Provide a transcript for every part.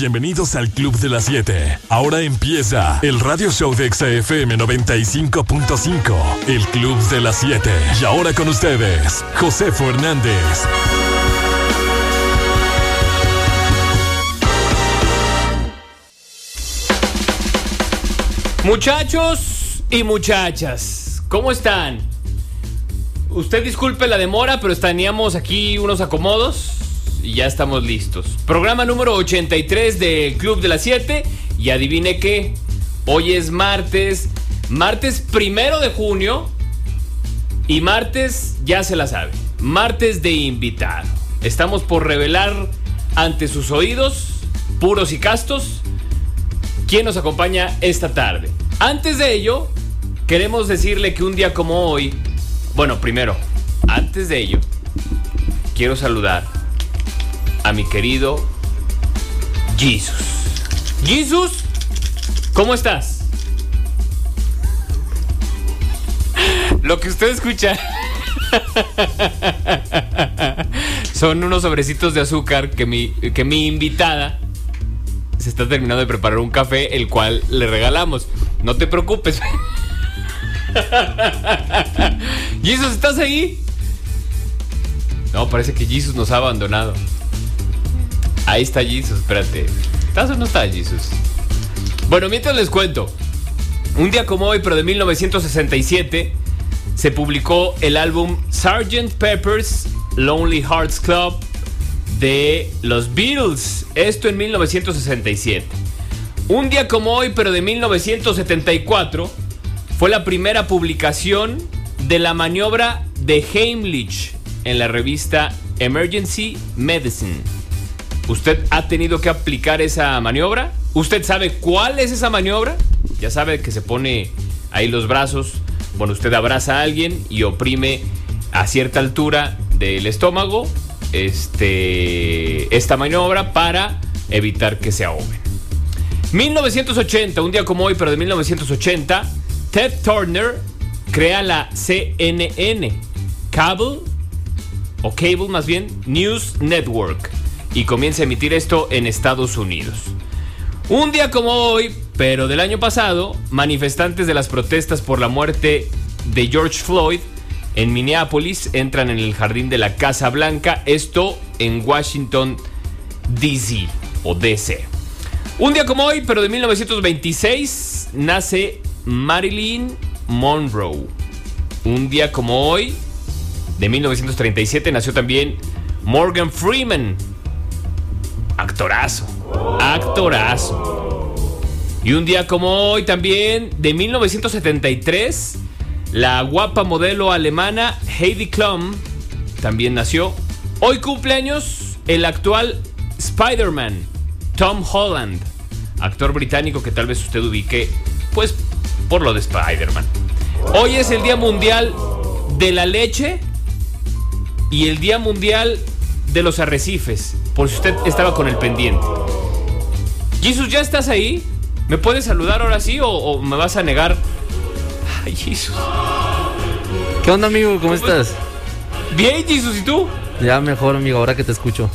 bienvenidos al Club de las 7. Ahora empieza el radio show de XFM 95.5, el Club de las 7. Y ahora con ustedes, José Fernández. Muchachos y muchachas, ¿cómo están? Usted disculpe la demora, pero teníamos aquí unos acomodos y ya estamos listos. Programa número 83 del Club de las 7 y adivine qué, hoy es martes, martes primero de junio y martes ya se la sabe, martes de invitado. Estamos por revelar ante sus oídos, puros y castos, quién nos acompaña esta tarde. Antes de ello, queremos decirle que un día como hoy, bueno, primero, antes de ello, quiero saludar a mi querido Jesus. Jesus, ¿cómo estás? Lo que usted escucha son unos sobrecitos de azúcar que mi, que mi invitada se está terminando de preparar un café, el cual le regalamos. No te preocupes. Jesus, ¿estás ahí? No, parece que Jesus nos ha abandonado. Ahí está Jesus, espérate. ¿Estás o no está Jesus? Bueno, mientras les cuento. Un día como hoy, pero de 1967, se publicó el álbum Sgt. Pepper's Lonely Hearts Club de los Beatles. Esto en 1967. Un día como hoy, pero de 1974, fue la primera publicación de la maniobra de Heimlich en la revista Emergency Medicine. ¿Usted ha tenido que aplicar esa maniobra? ¿Usted sabe cuál es esa maniobra? Ya sabe que se pone ahí los brazos. Bueno, usted abraza a alguien y oprime a cierta altura del estómago este, esta maniobra para evitar que se ahoguen. 1980, un día como hoy, pero de 1980, Ted Turner crea la CNN, Cable, o Cable más bien, News Network, y comienza a emitir esto en Estados Unidos. Un día como hoy, pero del año pasado, manifestantes de las protestas por la muerte de George Floyd en Minneapolis entran en el jardín de la Casa Blanca, esto en Washington, D.C. o D.C. Un día como hoy, pero de 1926, nace Marilyn Monroe. Un día como hoy, de 1937, nació también Morgan Freeman. Actorazo. Actorazo. Y un día como hoy también, de 1973, la guapa modelo alemana Heidi Klum también nació. Hoy cumpleaños el actual Spider-Man, Tom Holland, actor británico que tal vez usted ubique, pues, por lo de Spider-Man. Hoy es el Día Mundial de la Leche y el Día Mundial de los Arrecifes, por si usted estaba con el pendiente. Jesus, ¿ya estás ahí? ¿Me puedes saludar ahora sí o, o me vas a negar Ay, Jesus. ¿Qué onda, amigo? ¿Cómo, estás? Bien, Jesus, ¿y tú? Ya mejor, amigo, ahora que te escucho.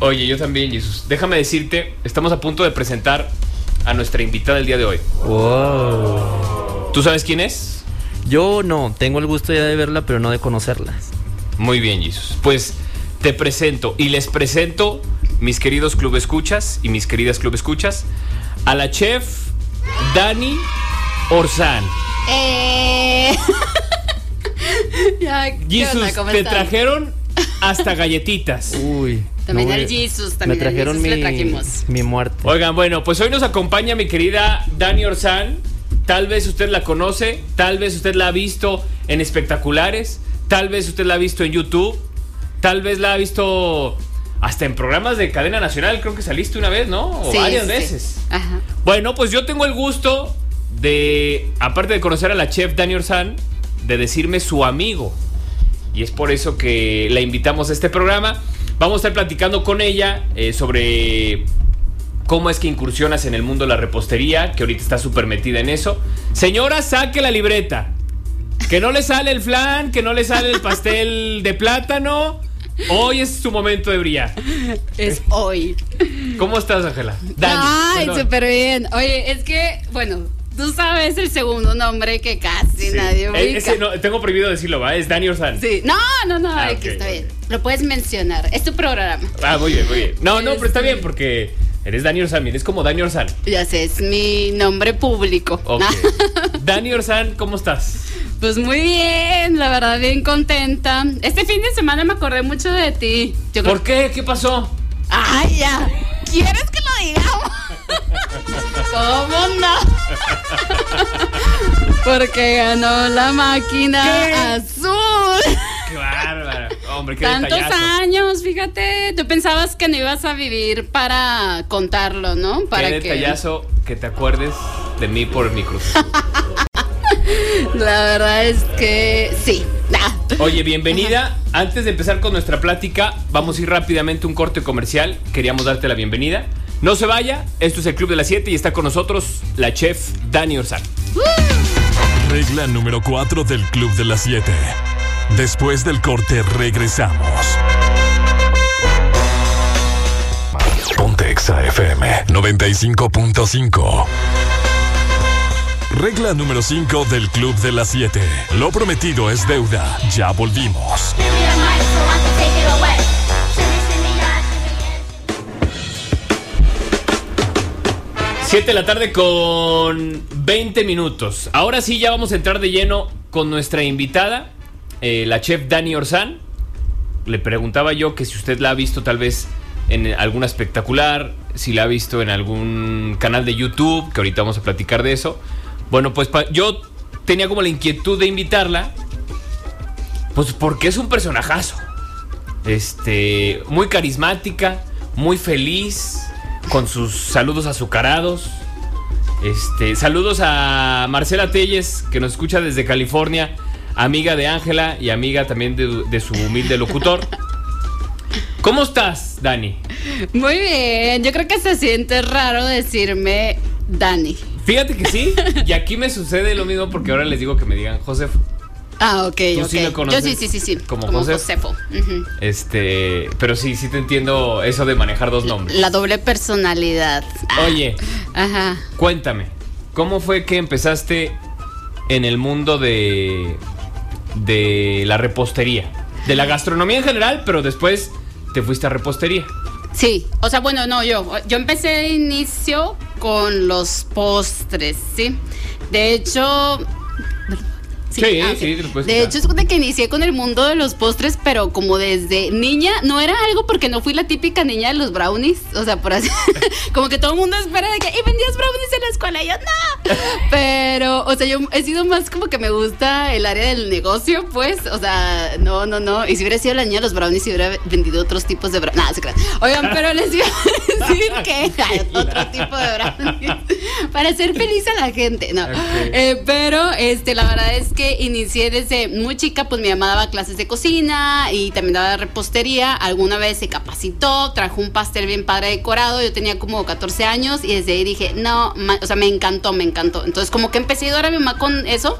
Oye, yo también, Jesus. Déjame decirte, estamos a punto de presentar a nuestra invitada del día de hoy. Wow. ¿Tú sabes quién es? Yo no, tengo el gusto ya de verla, pero no de conocerla. Muy bien, Jesus. Pues te presento y les presento, mis queridos club escuchas y mis queridas club escuchas, a la chef Dani Orzán. Eh... ya, ¿qué Jesus, onda? ¿Cómo te trajeron hasta galletitas. Uy. También no Jesus, Me también el trajeron Jesus mi, le trajimos. mi muerte. Oigan, bueno, pues hoy nos acompaña mi querida Dani Orzán. Tal vez usted la conoce, tal vez usted la ha visto en espectaculares, tal vez usted la ha visto en YouTube, tal vez la ha visto hasta en programas de cadena nacional, creo que saliste una vez, ¿no? O Sí, varias sí, veces. Ajá. Bueno, pues yo tengo el gusto de, aparte de conocer a la chef Dani Orzán, de decirme su amigo. Y es por eso que la invitamos a este programa. Vamos a estar platicando con ella eh, sobre cómo es que incursionas en el mundo de la repostería, que ahorita está súper metida en eso. Señora, saque la libreta. Que no le sale el flan, que no le sale el pastel de plátano, Hoy es su momento de brillar. Es hoy. ¿Cómo estás, Ángela? Ay, súper bien. Oye, es que, bueno, tú sabes el segundo nombre que casi Sí. nadie Eh, ubica. ese no, tengo prohibido decirlo, ¿va? Es Dani Orzán. Sí. No, no, no, Ah, está bien. Lo puedes mencionar. Es tu programa. Ah, muy bien, muy bien. No, no, pero está Este- bien porque eres Dani Orzán, eres como Dani Orzán. Ya sé, es mi nombre público. Ok. Dani Orzán, ¿cómo estás? Pues muy bien, la verdad, bien contenta. Este fin de semana me acordé mucho de ti. Yo creo- ¿Por qué? ¿Qué pasó? Ay, ya. ¿Quieres que lo digamos? ¿Cómo no? Porque ganó la máquina ¿Qué? azul. Bárbara. Hombre, qué Tantos detallazo. años, fíjate. Tú pensabas que no ibas a vivir para contarlo, ¿no? Para qué que detallazo que te acuerdes de mí por mi cruz. la verdad es que sí. Oye, bienvenida. Antes de empezar con nuestra plática, vamos a ir rápidamente a un corte comercial. Queríamos darte la bienvenida. No se vaya, esto es el Club de las 7 y está con nosotros la chef Dani Orzán. Regla número 4 del Club de las 7. Después del corte regresamos. Ponte Exa FM 95.5. Regla número 5 del Club de las 7. Lo prometido es deuda. Ya volvimos. 7 de la tarde con 20 minutos. Ahora sí, ya vamos a entrar de lleno con nuestra invitada, eh, la chef Dani Orzán. Le preguntaba yo que si usted la ha visto tal vez en alguna espectacular, si la ha visto en algún canal de YouTube, que ahorita vamos a platicar de eso. Bueno, pues yo tenía como la inquietud de invitarla, pues porque es un personajazo. Este, muy carismática, muy feliz, con sus saludos azucarados. Este, saludos a Marcela Telles, que nos escucha desde California, amiga de Ángela y amiga también de, de su humilde locutor. ¿Cómo estás, Dani? Muy bien. Yo creo que se siente raro decirme Dani. Fíjate que sí, y aquí me sucede lo mismo porque ahora les digo que me digan Josef. Ah, ok, ¿Tú ok. sí lo conoces Yo sí, sí, sí, sí. como Josef? Josefo. Este, pero sí, sí te entiendo eso de manejar dos nombres. La doble personalidad. Ah, Oye, Ajá. Cuéntame, ¿cómo fue que empezaste en el mundo de, de la repostería? De la gastronomía en general, pero después te fuiste a repostería. Sí, o sea, bueno, no, yo. Yo empecé de inicio con los postres, ¿sí? De hecho. Sí, ah, sí, lo puedes De hecho, es que inicié con el mundo de los postres, pero como desde niña, no era algo porque no fui la típica niña de los brownies, o sea, por así, como que todo el mundo espera de que, y vendías brownies en la escuela, y yo no. Pero, o sea, yo he sido más como que me gusta el área del negocio, pues, o sea, no, no, no. Y si hubiera sido la niña de los brownies, si hubiera vendido otros tipos de brownies. Nada, se crean. Oigan, pero les iba a decir que hay otro tipo de brownies para hacer feliz a la gente, no. Eh, pero este, la verdad es que inicié desde muy chica, pues mi mamá daba clases de cocina y también daba repostería. Alguna vez se capacitó, trajo un pastel bien padre decorado. Yo tenía como 14 años y desde ahí dije, no, o sea, me encantó, me encantó. Entonces, como que empecé a ayudar a mi mamá con eso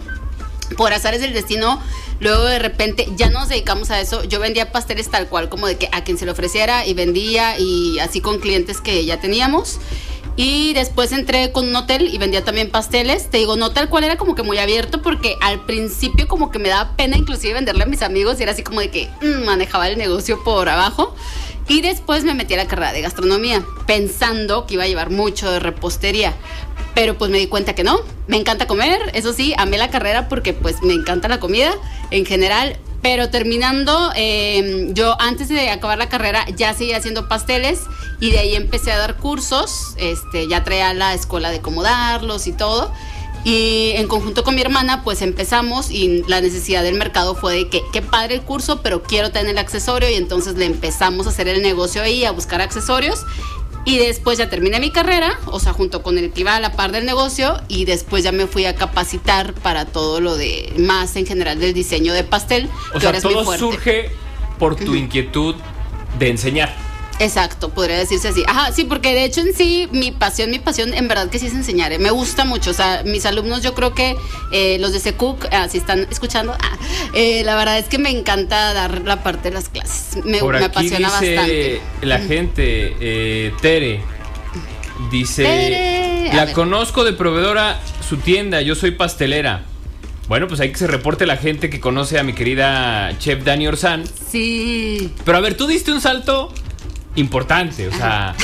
por azares del destino, luego de repente ya nos dedicamos a eso. Yo vendía pasteles tal cual, como de que a quien se le ofreciera y vendía y así con clientes que ya teníamos. Y después entré con un hotel y vendía también pasteles. Te digo, no tal cual era como que muy abierto porque al principio como que me daba pena inclusive venderle a mis amigos y era así como de que mm, manejaba el negocio por abajo. Y después me metí a la carrera de gastronomía, pensando que iba a llevar mucho de repostería. Pero pues me di cuenta que no. Me encanta comer, eso sí, amé la carrera porque pues me encanta la comida en general. Pero terminando, eh, yo antes de acabar la carrera ya seguía haciendo pasteles y de ahí empecé a dar cursos. Este, ya traía la escuela de cómo darlos y todo. Y en conjunto con mi hermana, pues empezamos y la necesidad del mercado fue de que, qué padre el curso, pero quiero tener el accesorio y entonces le empezamos a hacer el negocio ahí, a buscar accesorios. Y después ya terminé mi carrera, o sea, junto con el que iba a la par del negocio, y después ya me fui a capacitar para todo lo de más en general del diseño de pastel, O que sea, ahora es mi todo fuerte. surge por tu inquietud de enseñar. Exacto, podría decirse así. Ajá, sí, porque de hecho en sí, mi pasión, mi pasión en verdad que sí es enseñar. eh, Me gusta mucho. O sea, mis alumnos, yo creo que eh, los de Secuc, ah, si están escuchando, ah, eh, la verdad es que me encanta dar la parte de las clases. Me, Por me aquí apasiona dice bastante. la gente, eh, Tere, dice, Tere, la conozco de proveedora su tienda, yo soy pastelera. Bueno, pues hay que se reporte la gente que conoce a mi querida chef Dani Orzán. Sí. Pero a ver, tú diste un salto importante, o sea,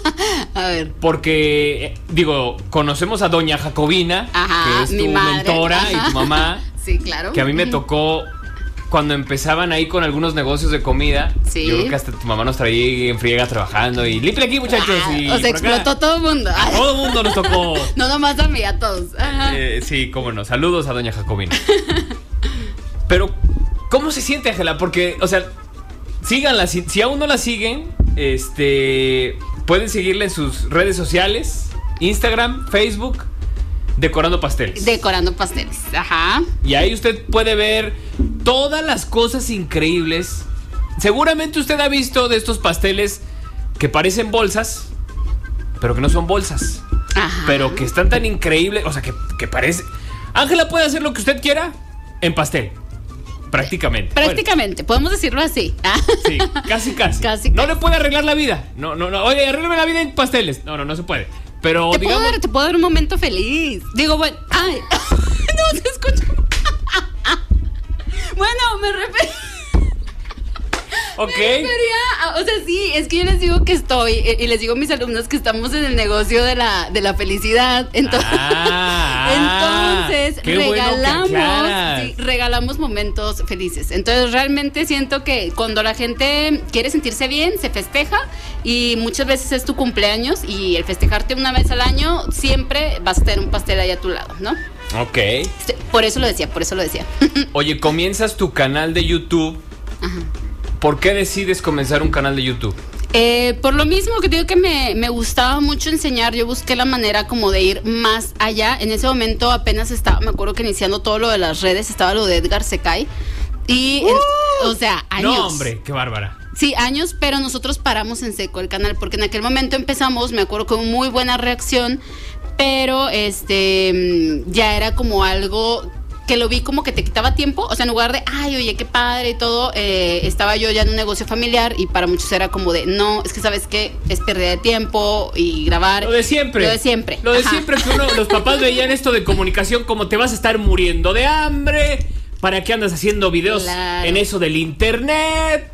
A ver. porque, digo, conocemos a doña Jacobina, Ajá, que es mi tu madre. mentora y tu mamá, Sí, claro. que a mí me tocó cuando empezaban ahí con algunos negocios de comida. Sí. Yo creo que hasta tu mamá nos traía en friega trabajando y limpia aquí, muchachos. Ah, y o sea, acá. explotó todo el mundo. A todo el mundo nos tocó. No nomás a mí, a todos. Ajá. Eh, sí, cómo no. Saludos a doña Jacobina. Pero, ¿cómo se siente, Ángela? Porque, o sea, síganla. Si, si aún no la siguen, este. Pueden seguirla en sus redes sociales: Instagram, Facebook, Decorando Pasteles. Decorando pasteles. Ajá. Y ahí usted puede ver todas las cosas increíbles. Seguramente usted ha visto de estos pasteles que parecen bolsas, pero que no son bolsas. Ajá. Pero que están tan increíbles, o sea, que, que parece... Ángela puede hacer lo que usted quiera en pastel. Prácticamente. Prácticamente, podemos decirlo así. Ah. Sí, casi, casi. Casi, No casi. le puede arreglar la vida. No, no, no. Oye, arréglame la vida en pasteles. No, no, no se puede. Pero Te puedo, digamos... dar, te puedo dar un momento feliz. Digo, bueno, ay, no se escucha. bueno, me refería, Ok. me refería a- o sea, sí, es que yo les digo que estoy, eh, y les digo a mis alumnos que estamos en el negocio de la, de la felicidad. Entonces, Ah, entonces qué bueno que regalamos, sí, regalamos momentos felices. Entonces, realmente siento que cuando la gente quiere sentirse bien, se festeja y muchas veces es tu cumpleaños y el festejarte una vez al año, siempre vas a tener un pastel ahí a tu lado, ¿no? Ok. Este, Por eso lo decía, por eso lo decía. Oye, comienzas tu canal de YouTube. ¿Por qué decides comenzar un canal de YouTube? Eh, por lo mismo que digo que me, me gustaba mucho enseñar, yo busqué la manera como de ir más allá. En ese momento apenas estaba, me acuerdo que iniciando todo lo de las redes, estaba lo de Edgar Secay. Y, en- o sea, años. No, hombre, qué bárbara. Sí, años, pero nosotros paramos en seco el canal porque en aquel momento empezamos, me acuerdo con muy buena reacción, pero este mm, ya era como algo que lo vi como que te quitaba tiempo, o sea, en lugar de, ay, oye, qué padre y todo, eh, estaba yo ya en un negocio familiar y para muchos era como de, no, es que sabes que es pérdida de tiempo y grabar. Lo de siempre. Lo de siempre. Lo de Ajá. siempre que uno, los papás veían esto de comunicación como te vas a estar muriendo de hambre. ¿Para qué andas haciendo videos Claro. en eso del internet?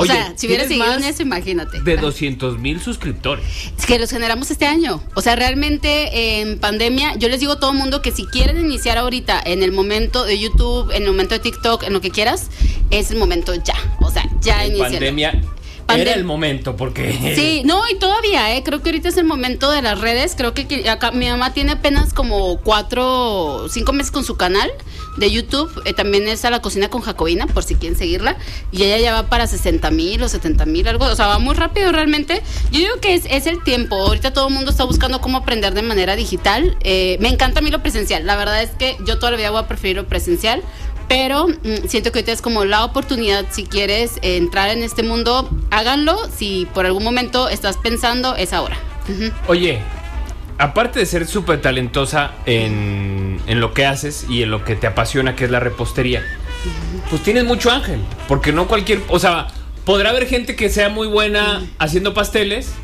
O sea, si hubiera seguido en eso, imagínate. De Ajá. 200 mil suscriptores. Es que los generamos este año. O sea, realmente en pandemia, yo les digo a todo el mundo que si quieren iniciar ahorita en el momento de YouTube, en el momento de TikTok, en lo que quieras, es el momento ya. O sea, ya En pandemia Pandem- era el momento porque... Sí, no, y todavía, ¿eh? Creo que ahorita es el momento de las redes. Creo que acá mi mamá tiene apenas como cuatro, cinco meses con su canal de YouTube. Eh, también es a la cocina con Jacobina, por si quieren seguirla. Y ella ya va para 60 mil o 70 mil, algo. O sea, va muy rápido realmente. Yo digo que es, es el tiempo. Ahorita todo el mundo está buscando cómo aprender de manera digital. Eh, me encanta a mí lo presencial. La verdad es que yo toda la vida voy a preferir lo presencial. Pero mm, siento que ahorita es como la oportunidad, si quieres eh, entrar en este mundo, háganlo. Si por algún momento estás pensando, es ahora. Oye, aparte de ser súper talentosa en, en lo que haces y en lo que te apasiona, que es la repostería, pues tienes mucho ángel. Porque no cualquier. O sea, podrá haber gente que sea muy buena haciendo pasteles,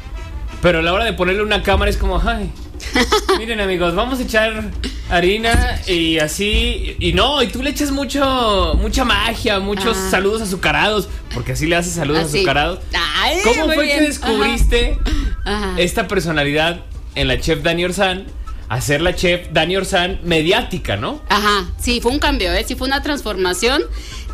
pero a la hora de ponerle una cámara es como, ay. Miren amigos, vamos a echar harina y así y no, y tú le echas mucho mucha magia, muchos Ah. saludos azucarados, porque así le haces saludos Así. azucarados. Ay, ¿Cómo fue bien. que descubriste Ajá. Ajá. esta personalidad en la chef Dani Orzán a ser la chef Dani Orzán mediática, ¿no? Ajá, sí, fue un cambio, ¿eh? sí fue una transformación.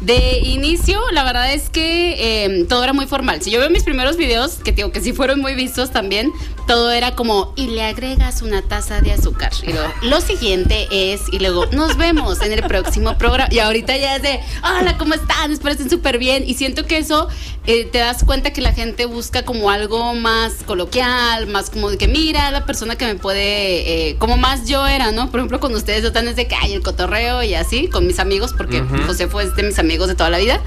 De inicio, la verdad es que eh, todo era muy formal. Si yo veo mis primeros videos, que digo que sí fueron muy vistos también, todo era como, y le agregas una taza de azúcar. Y luego, lo siguiente es, y luego, nos vemos en el próximo programa. Y ahorita ya es de, hola, ¿cómo están? Les parecen súper bien. Y siento que eso eh, te das cuenta que la gente busca como algo más coloquial, más como de que mira la persona que me puede, eh, como más yo era, ¿no? Por ejemplo, con ustedes yo tan es de que hay el cotorreo y así, con mis amigos, porque. José fue de mis amigos amigos de toda la vida.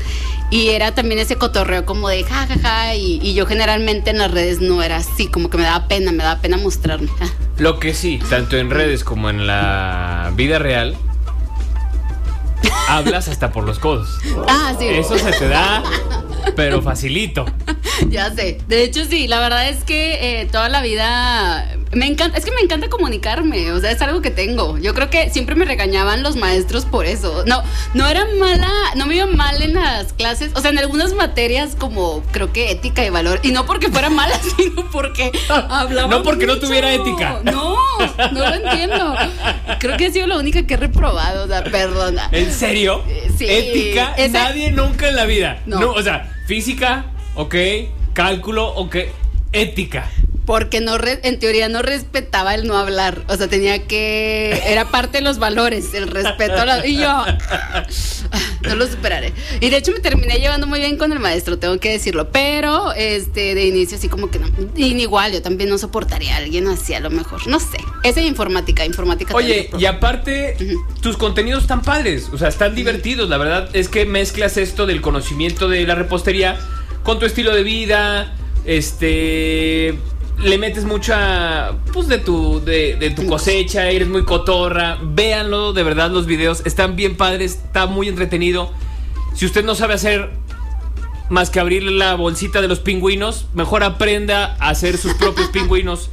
Y era también ese cotorreo como de ja, ja, ja. Y, y yo generalmente en las redes no era así, como que me daba pena, me daba pena mostrarme. Lo que sí, tanto en redes como en la vida real, hablas hasta por los codos. Ah, sí. Eso se te da, pero facilito. Ya sé. De hecho, sí, la verdad es que eh, toda la vida me encanta, es que me encanta comunicarme, o sea, es algo que tengo. Yo creo que siempre me regañaban los maestros por eso. No, no era mala, no me iba mal en las clases, o sea, en algunas materias como creo que ética y valor, y no porque fuera mala, sino porque hablaba No porque no tuviera ética. No, no lo entiendo. Creo que he sido la única que he reprobado, o sea, perdona. ¿En serio? Eh, sí. Ética, Esa- nadie nunca en la vida. No. No. o sea, física, ok, cálculo, ok, ética. Porque no re- en teoría no respetaba el no hablar. O sea, tenía que. Era parte de los valores, el respeto a la. Y yo. No lo superaré. Y de hecho me terminé llevando muy bien con el maestro, tengo que decirlo. Pero este, de inicio, así como que no. Y igual, yo también no soportaría a alguien así, a lo mejor. No sé. Esa es informática, informática. Oye, y aparte, tus contenidos están padres, o sea, están divertidos. La verdad es que mezclas esto del conocimiento de la repostería con tu estilo de vida. Este. Le metes mucha. Pues de tu, de, de tu cosecha, eres muy cotorra. Véanlo, de verdad, los videos están bien padres, está muy entretenido. Si usted no sabe hacer más que abrirle la bolsita de los pingüinos, mejor aprenda a hacer sus propios pingüinos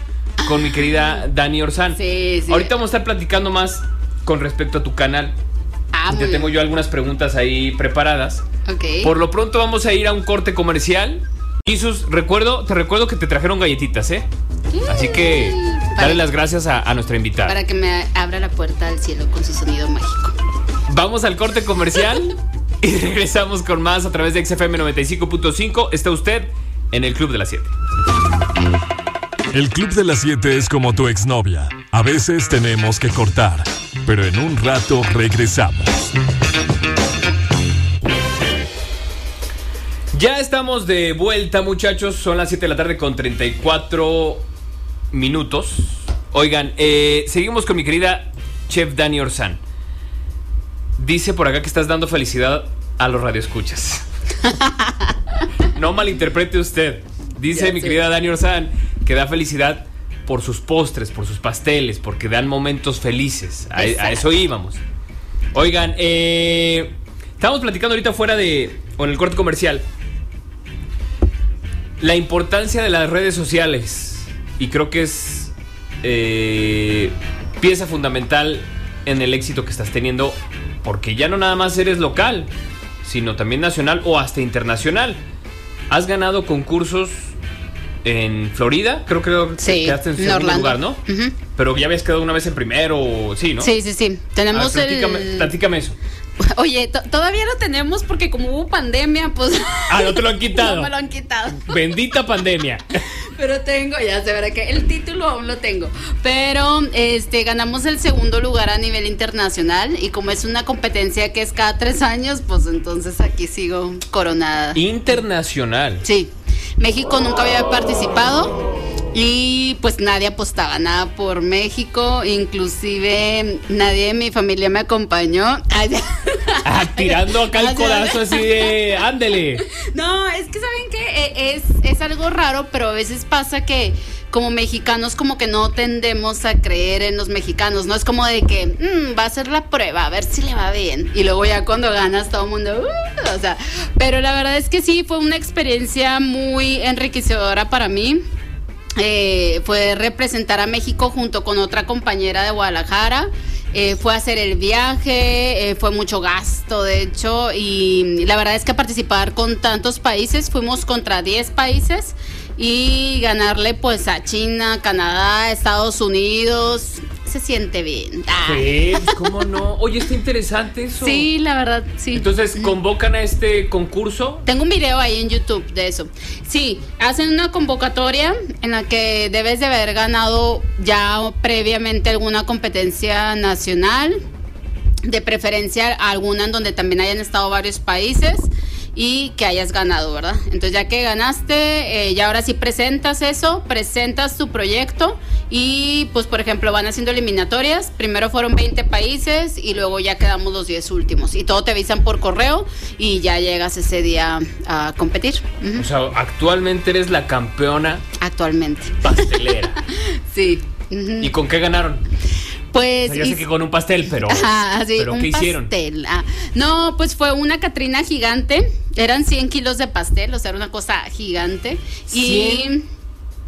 con mi querida Dani Orzán. Sí, sí. Ahorita vamos a estar platicando más con respecto a tu canal. Ah, Te tengo bien. yo algunas preguntas ahí preparadas. Ok. Por lo pronto vamos a ir a un corte comercial. Jesús, recuerdo, te recuerdo que te trajeron galletitas, ¿eh? Así que dale las gracias a, a nuestra invitada. Para que me abra la puerta al cielo con su sonido mágico. Vamos al corte comercial y regresamos con más a través de XFM 95.5. Está usted en el Club de las 7. El Club de las 7 es como tu exnovia. A veces tenemos que cortar, pero en un rato regresamos. Ya estamos de vuelta, muchachos. Son las 7 de la tarde con 34 minutos. Oigan, eh, seguimos con mi querida chef Dani Orzán. Dice por acá que estás dando felicidad a los radioescuchas. no malinterprete usted. Dice Ya mi sé. querida Dani Orzán que da felicidad por sus postres, por sus pasteles, porque dan momentos felices. A, eso íbamos. Oigan, eh, estábamos platicando ahorita fuera de. o en el corte comercial. La importancia de las redes sociales. Y creo que es. eh, pieza fundamental en el éxito que estás teniendo. Porque ya no nada más eres local, sino también nacional o hasta internacional. Has ganado concursos en Florida, creo que Sí, quedaste en segundo Orlando. lugar, ¿no? Pero ya habías quedado una vez en primero, sí, ¿no? Sí, sí, sí. Tenemos ver, platícame, el. platícame eso. Oye, to- todavía lo tenemos porque como hubo pandemia, pues. Ah, no te lo han quitado. no me lo han quitado. Bendita pandemia. Pero tengo, ya se verá que el título aún lo tengo. Pero este ganamos el segundo lugar a nivel internacional. Y como es una competencia que es cada tres años, pues entonces aquí sigo coronada. Internacional. Sí. México nunca había participado. Y pues nadie apostaba nada por México, inclusive nadie de mi familia me acompañó. Ah, tirando acá el codazo así de. Ándele. No, es que saben que es, es algo raro, pero a veces pasa que como mexicanos como que no tendemos a creer en los mexicanos, ¿no? Es como de que "Mm, va a ser la prueba, a ver si le va bien. Y luego ya cuando ganas todo el mundo, "Uh", o sea, pero la verdad es que sí, fue una experiencia muy enriquecedora para mí. Eh, fue representar a México junto con otra compañera de Guadalajara. Eh, fue hacer el viaje, eh, fue mucho gasto, de hecho, y la verdad es que participar con tantos países, fuimos contra 10 países y ganarle pues a China, Canadá, Estados Unidos, se siente bien. Ah. Sí, pues, ¿cómo no? Oye, está interesante eso. Sí, la verdad, sí. Entonces, convocan a este concurso. Tengo un video ahí en YouTube de eso. Sí, hacen una convocatoria en la que debes de haber ganado ya previamente alguna competencia nacional, de preferencia alguna en donde también hayan estado varios países. y que hayas ganado, ¿verdad? Entonces ya que ganaste, eh, ya ahora sí presentas eso, presentas tu proyecto y pues por ejemplo van haciendo eliminatorias, primero fueron 20 países y luego ya quedamos los 10 últimos y todo te avisan por correo y ya llegas ese día a competir. O sea, actualmente eres la campeona Actualmente. pastelera. Sí. ¿Y con qué ganaron? Pues O sea, ya sé que con un pastel, pero, Ajá, sí, pero un ¿qué hicieron? pastel. Ah, no, pues fue una Catrina gigante. Eran 100 kilos de pastel, o sea, era una cosa gigante. Y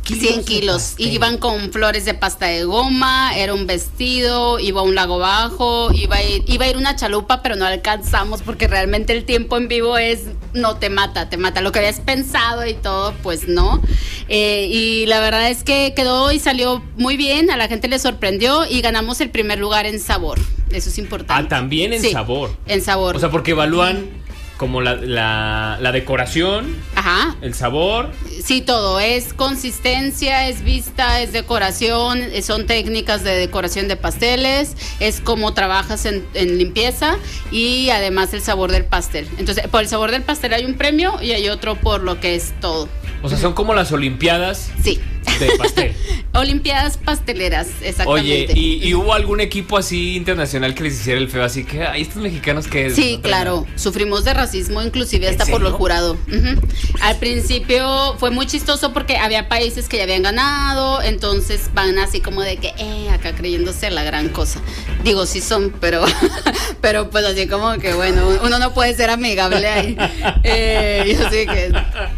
100 kilos. Y iban con flores de pasta de goma, era un vestido, iba un lago bajo, iba a ir, iba a ir una chalupa, pero no alcanzamos porque realmente el tiempo en vivo es, no te mata, te mata. Lo que habías pensado y todo, pues no. Eh, y la verdad es que quedó y salió muy bien, a la gente le sorprendió y ganamos el primer lugar en sabor. Eso es importante. Ah, también en Sí, sabor. En sabor. O sea, porque evalúan como la, la, la decoración, Ajá. el sabor. Sí, todo. Es consistencia, es vista, es decoración, eh, son técnicas de decoración de pasteles, es cómo trabajas en, en limpieza y además el sabor del pastel. Entonces, por el sabor del pastel hay un premio y hay otro por lo que es todo. O sea, son como las olimpiadas Sí. De pastel. Olimpiadas pasteleras, Oye, exactamente. ¿y, y hubo algún equipo así internacional que les hiciera el feo? Así que, ay, estos mexicanos que... Sí, claro, sufrimos de racismo, inclusive ¿En hasta por lo serio? jurado. Ujú. Al principio fue muy chistoso porque había países que ya habían ganado, entonces van así como de que, eh, acá creyéndose la gran cosa. Digo, sí son, pero, pero pues así como que, bueno, uno no puede ser amigable ahí. Eh, yo sé que,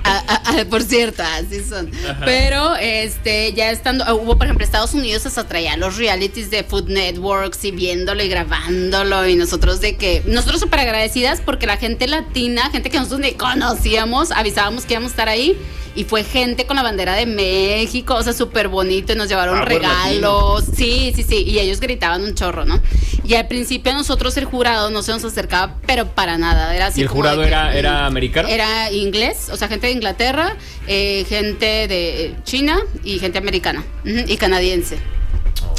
a- a- a- por cierto, así son. Pero, este, ya estando, hubo, por ejemplo, Estados Unidos hasta traía los realities de Food Networks y viéndolo y grabándolo y nosotros de que, nosotros súper agradecidas porque la gente latina, gente que nosotros ni conocíamos, avisábamos que íbamos a estar ahí y fue gente con la bandera de México, o sea, súper bonito y nos llevaron Ah, regalos. Sí, sí, sí, y ellos gritaban un chorro, ¿no? Y al principio a nosotros el jurado no se nos acercaba, pero para nada, era así ¿Y el como jurado que, era, mm, era americano? era inglés, o sea, gente de Inglaterra, eh, gente de China y gente americana y canadiense.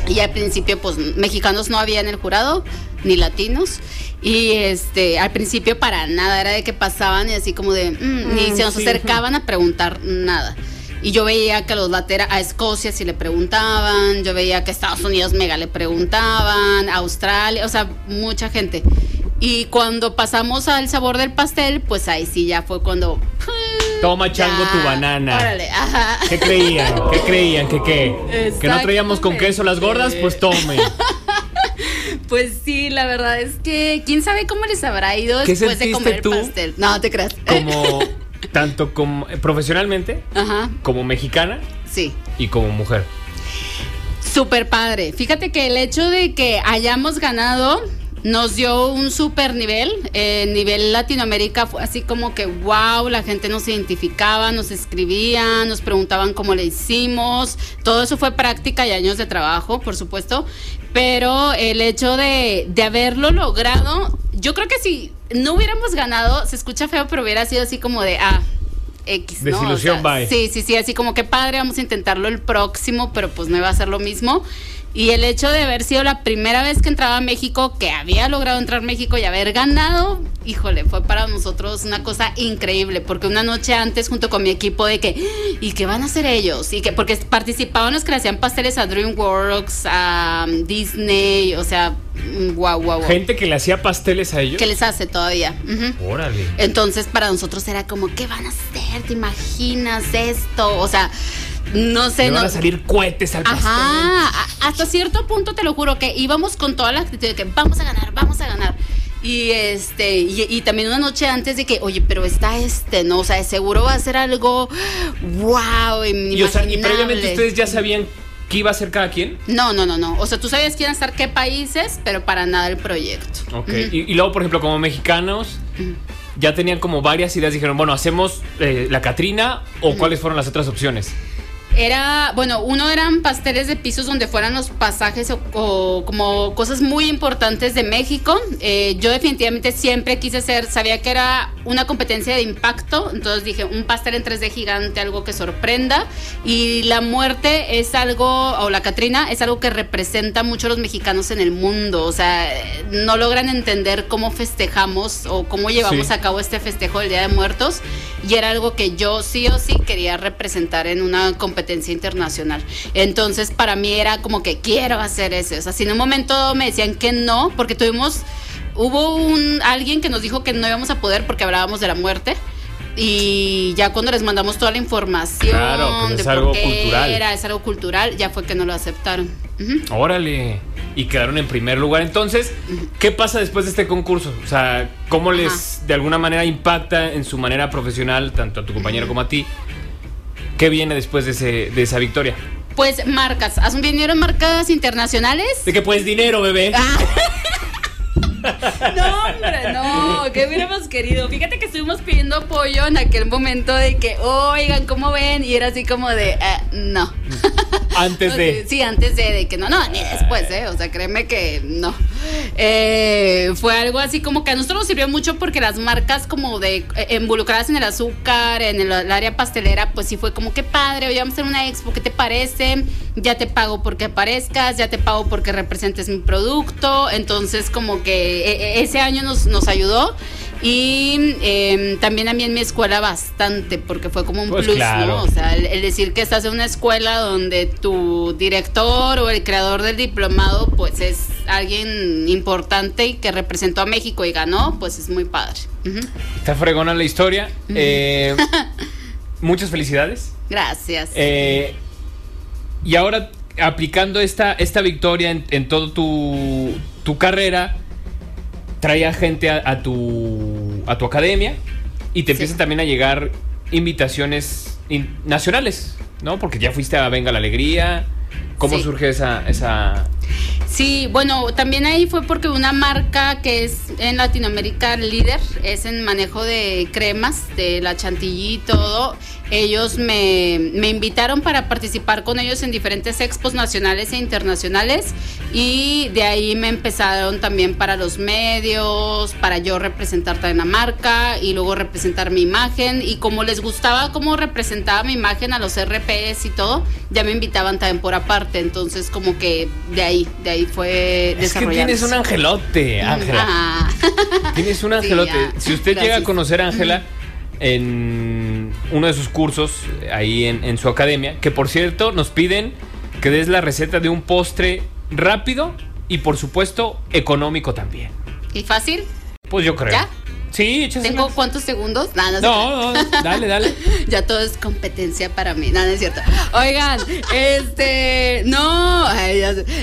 Y al principio, pues, mexicanos no había en el jurado, ni latinos. Y este, al principio para nada, era de que pasaban y así como de, mm, ni Mm, se nos sí. acercaban a preguntar nada. Y yo veía que a los lateras, a Escocia sí le preguntaban, yo veía que a Estados Unidos mega le preguntaban, a Australia, o sea, mucha gente. Y cuando pasamos al sabor del pastel, pues ahí sí ya fue cuando... Toma chango ya, tu banana. Órale, ajá. ¿Qué creían? ¿Qué creían? ¿Que qué? ¿Que no traíamos con queso las gordas? Pues tomen. Pues sí, la verdad es que quién sabe cómo les habrá ido ¿Qué después de comer tú? pastel. No, te creas. Como, tanto como eh, profesionalmente, Ajá, como mexicana sí. y como mujer. Súper padre. Fíjate que el hecho de que hayamos ganado nos dio un super nivel. Eh, nivel Latinoamérica fue así como que, wow, la gente nos identificaba, nos escribía, nos preguntaban cómo le hicimos. Todo eso fue práctica y años de trabajo, por supuesto. Pero el hecho de, de haberlo logrado, yo creo que si no hubiéramos ganado, se escucha feo, pero hubiera sido así como de, ah, X, ¿no? Desilusión, bye. Sí, sí, sí, así como que padre, vamos a intentarlo el próximo, pero pues no iba a ser lo mismo. Y el hecho de haber sido la primera vez que entraba a México, que había logrado entrar a México y haber ganado, híjole, fue para nosotros una cosa increíble, porque una noche antes junto con mi equipo de que, ¿y qué van a hacer ellos? Y que, porque participaban los que le hacían pasteles a DreamWorks, a Disney, o sea, guau, guau, guau. Gente que le hacía pasteles a ellos. ¿Qué les hace todavía? Órale. Entonces para nosotros era como, ¿qué van a hacer? ¿Te imaginas esto? O sea, no sé. Le van no, a salir cohetes al pastel. Ajá, hasta cierto punto te lo juro que íbamos con toda la actitud de que vamos a ganar, vamos a ganar. Y este, y, y también una noche antes de que, oye, pero está este, ¿no? O sea, seguro va a ser algo wow, Y, o sea, y previamente ustedes ya sabían qué iba a hacer cada quien. No, no, no, no. O sea, tú sabías quién iban a estar qué países, pero para nada el proyecto. Ok. y, y luego, por ejemplo, como mexicanos, ya tenían como varias ideas. Dijeron, bueno, hacemos eh, la Catrina o cuáles fueron las otras opciones. Era, bueno, uno eran pasteles de pisos donde fueran los pasajes o, o como cosas muy importantes de México. Eh, yo definitivamente siempre quise hacer, sabía que era una competencia de impacto, entonces dije, un pastel en 3D gigante, algo que sorprenda. Y la muerte es algo, o la Catrina, es algo que representa mucho a los mexicanos en el mundo. O sea, no logran entender cómo festejamos o cómo llevamos Sí. a cabo este festejo del Día de Muertos. Y era algo que yo sí o sí quería representar en una competencia internacional. Entonces, para mí era como que quiero hacer eso. O sea, si en un momento me decían que no, porque tuvimos, hubo un alguien que nos dijo que no íbamos a poder porque hablábamos de la muerte. Y ya cuando les mandamos toda la información Claro, pues es de algo por qué cultural. era, es algo cultural, ya fue que no lo aceptaron. Ujú. Órale. Y quedaron en primer lugar. Entonces, ¿qué pasa después de este concurso? O sea, ¿cómo les de alguna manera impacta en su manera profesional, tanto a tu compañero como a ti? ¿Qué viene después de, ese, de esa victoria? Pues marcas, ¿has vinieron marcas internacionales? De que pues dinero, bebé. Ah. No, hombre, no, ¿qué hubiéramos querido? Fíjate que estuvimos pidiendo apoyo en aquel momento de que, oigan, ¿cómo ven? Y era así como de, eh, no. Antes de. Sí, antes de, de que no, no, ni después, ¿eh? O sea, créeme que no. Eh, fue algo así como que a nosotros nos sirvió mucho porque las marcas como de eh, involucradas en el azúcar, en el, el área pastelera, pues sí fue como que padre, hoy vamos a hacer una expo, ¿qué te parece? Ya te pago porque aparezcas, ya te pago porque representes mi producto. Entonces, como que eh, eh, ese año nos, nos ayudó. Y eh, también a mí en mi escuela bastante, porque fue como un Pues plus, claro. ¿no? O sea, el, el decir que estás en una escuela donde tu director o el creador del diplomado, pues es alguien importante y que representó a México y ganó, pues es muy padre. Ujú. Está fregona la historia. Eh, muchas felicidades. Gracias. Eh, y ahora, aplicando esta, esta victoria en, en todo tu, tu carrera, trae a gente a, a tu, a tu academia y te Sí. empiezan también a llegar invitaciones in- nacionales, ¿no? Porque ya fuiste a Venga la Alegría. ¿Cómo Sí. surge esa, esa... Sí, bueno, también ahí fue porque una marca que es en Latinoamérica líder, es en manejo de cremas, de la chantilly y todo. Ellos me, me invitaron para participar con ellos en diferentes expos nacionales e internacionales y de ahí me empezaron también para los medios, para yo representar también la marca y luego representar mi imagen y como les gustaba cómo representaba mi imagen a los RPs y todo, ya me invitaban también por aparte, entonces como que de ahí, de ahí fue Es que tienes un angelote, Ángela. Ah. Tienes un Sí, angelote. ya. si usted llega a Gracias. conocer a Ángela en uno de sus cursos, ahí en, en su academia, que por cierto nos piden que des la receta de un postre rápido y por supuesto económico también. ¿Y fácil? Pues yo creo. ¿Ya? Sí, échasela. ¿Tengo cuántos segundos? Nada, No, no, dale, dale. ya todo es competencia para mí. Nada, no es cierto. Oigan, este. No,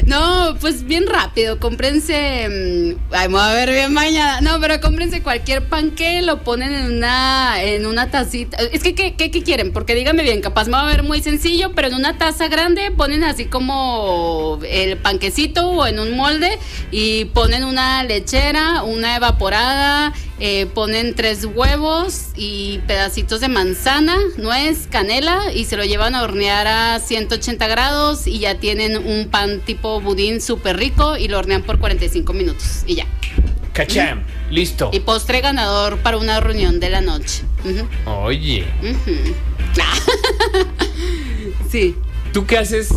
no, pues bien rápido. Cómprense. mm, Ay, me voy a ver bien mañana. No, pero cómprense cualquier panque, lo ponen en una, en una tacita. Es que, ¿qué, qué, qué quieren? Porque díganme bien, capaz me va a ver muy sencillo, pero en una taza grande ponen así como el panquecito o en un molde y ponen una lechera, una evaporada. eh, ponen tres huevos y pedacitos de manzana, nuez, canela y se lo llevan a hornear a 180 grados y ya tienen un pan tipo budín súper rico y lo hornean por 45 minutos y ya. Cacham. Listo. Y postre ganador para una reunión de la noche. Oye, sí. ¿tú qué haces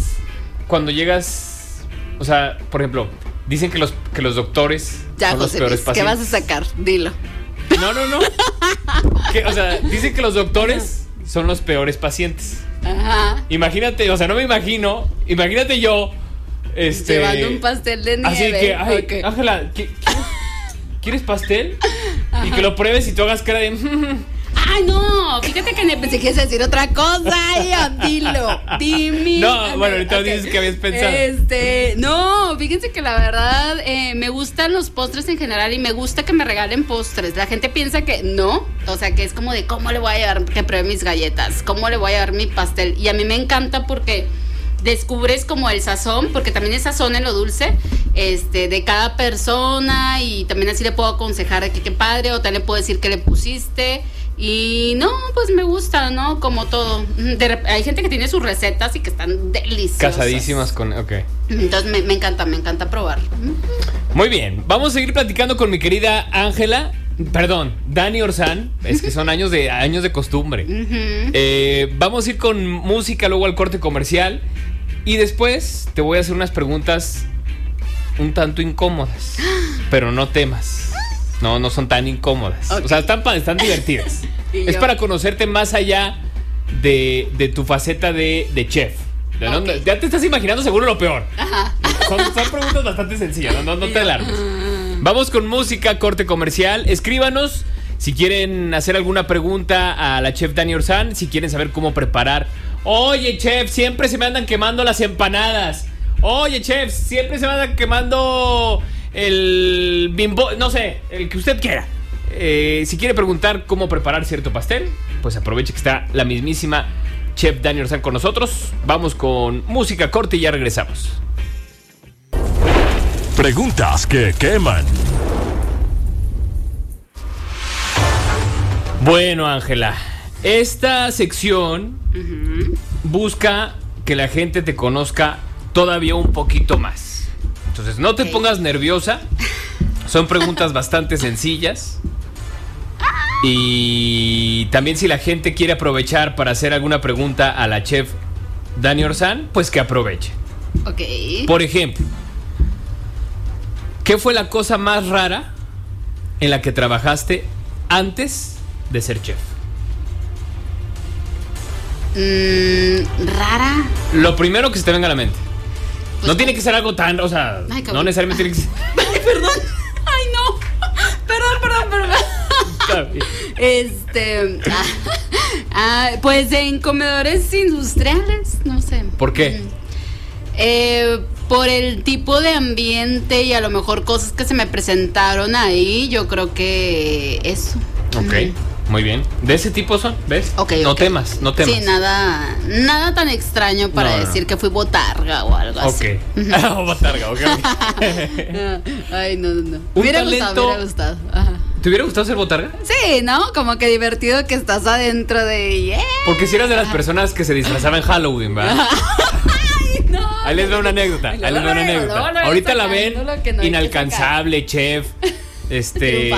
cuando llegas? O sea, por ejemplo, dicen que los, que los doctores Ya, son los José peores Luis, ¿qué vas a sacar? Dilo. No, no, no. Que, o sea, dicen que los doctores son los peores pacientes. Ajá. Imagínate, o sea, no me imagino. Imagínate yo. Este. Llevando un pastel de nieve. Así que, ay, Ok. Ángela, ¿qui- ¿quieres, ¿quieres pastel? Y que lo pruebes y tú hagas cara de. Ay, no, fíjate que pensé que ibas a decir otra cosa. Ay, dilo, dime. No, bueno, ahorita Ok. dices que habías pensado. Este, no, fíjense que la verdad eh, me gustan los postres en general y me gusta que me regalen postres. La gente piensa que no, o sea, que es como de cómo le voy a llevar que pruebe mis galletas, cómo le voy a dar mi pastel. Y a mí me encanta porque descubres como el sazón, porque también es sazón en lo dulce, este, de cada persona y también así le puedo aconsejar de que qué padre o también le puedo decir que le pusiste Y no, pues me gusta, ¿no? Como todo. De hay gente que tiene sus recetas y que están deliciosas. Casadísimas con. Ok. Entonces me, me encanta, me encanta probar. Muy bien. Vamos a seguir platicando con mi querida Ángela. Perdón, Dani Orsán. Es que son años de, años de costumbre. Eh, vamos a ir con música, luego al corte comercial. Y después te voy a hacer unas preguntas un tanto incómodas. Pero no temas. No, no son tan incómodas. O sea, están, están divertidas. Es yo- para conocerte más allá de, de tu faceta de, de chef. ¿De Ok. dónde- Ya te estás imaginando seguro lo peor. Son, son preguntas bastante sencillas, no, no, no te alarmes. Vamos con música, corte comercial. Escríbanos si quieren hacer alguna pregunta a la chef Dani Orsán, si quieren saber cómo preparar. Oye, chef, siempre se me andan quemando las empanadas. Oye, chef, siempre se me andan quemando el bimbo, no sé, el que usted quiera. Eh, si quiere preguntar cómo preparar cierto pastel, pues aproveche que está la mismísima chef Dani Orsán con nosotros. Vamos con música corte y ya regresamos. Preguntas que queman. Bueno, Ángela, esta sección busca que la gente te conozca todavía un poquito más. Entonces, no te pongas nerviosa. Son preguntas bastante sencillas. Y también si la gente quiere aprovechar para hacer alguna pregunta a la chef Dani Orsán, pues que aproveche. Ok. Por ejemplo, ¿qué fue la cosa más rara en la que trabajaste antes de ser chef? Mm, rara. Lo primero que se te venga a la mente. No tiene que ser algo tan, o sea, Ay, no necesariamente tiene que ser. Ay, perdón. Ay, no. Perdón, perdón, perdón. Este. ah, pues en comedores industriales, no sé. ¿Por qué? Mm. Eh, por el tipo de ambiente y a lo mejor cosas que se me presentaron ahí, yo creo que eso. Ok, muy bien. De ese tipo son, ¿ves? Ok, no ok. temas, no temas. Sí, nada, nada tan extraño para No, no. decir que fui botarga o algo Ok. así. Oh, botarga, ok. Ay, no, no, no. Un hubiera talento- gustado, hubiera gustado. Ajá. ¿Te hubiera gustado ser botarga? Sí, ¿no? Como que divertido que estás adentro de. Yeah. Porque si eras de las personas que se disfrazaban en Halloween, ¿verdad? Ay, no. Ahí les veo una anécdota. Ahí les veo una anécdota. Ahorita la ven inalcanzable, chef. Este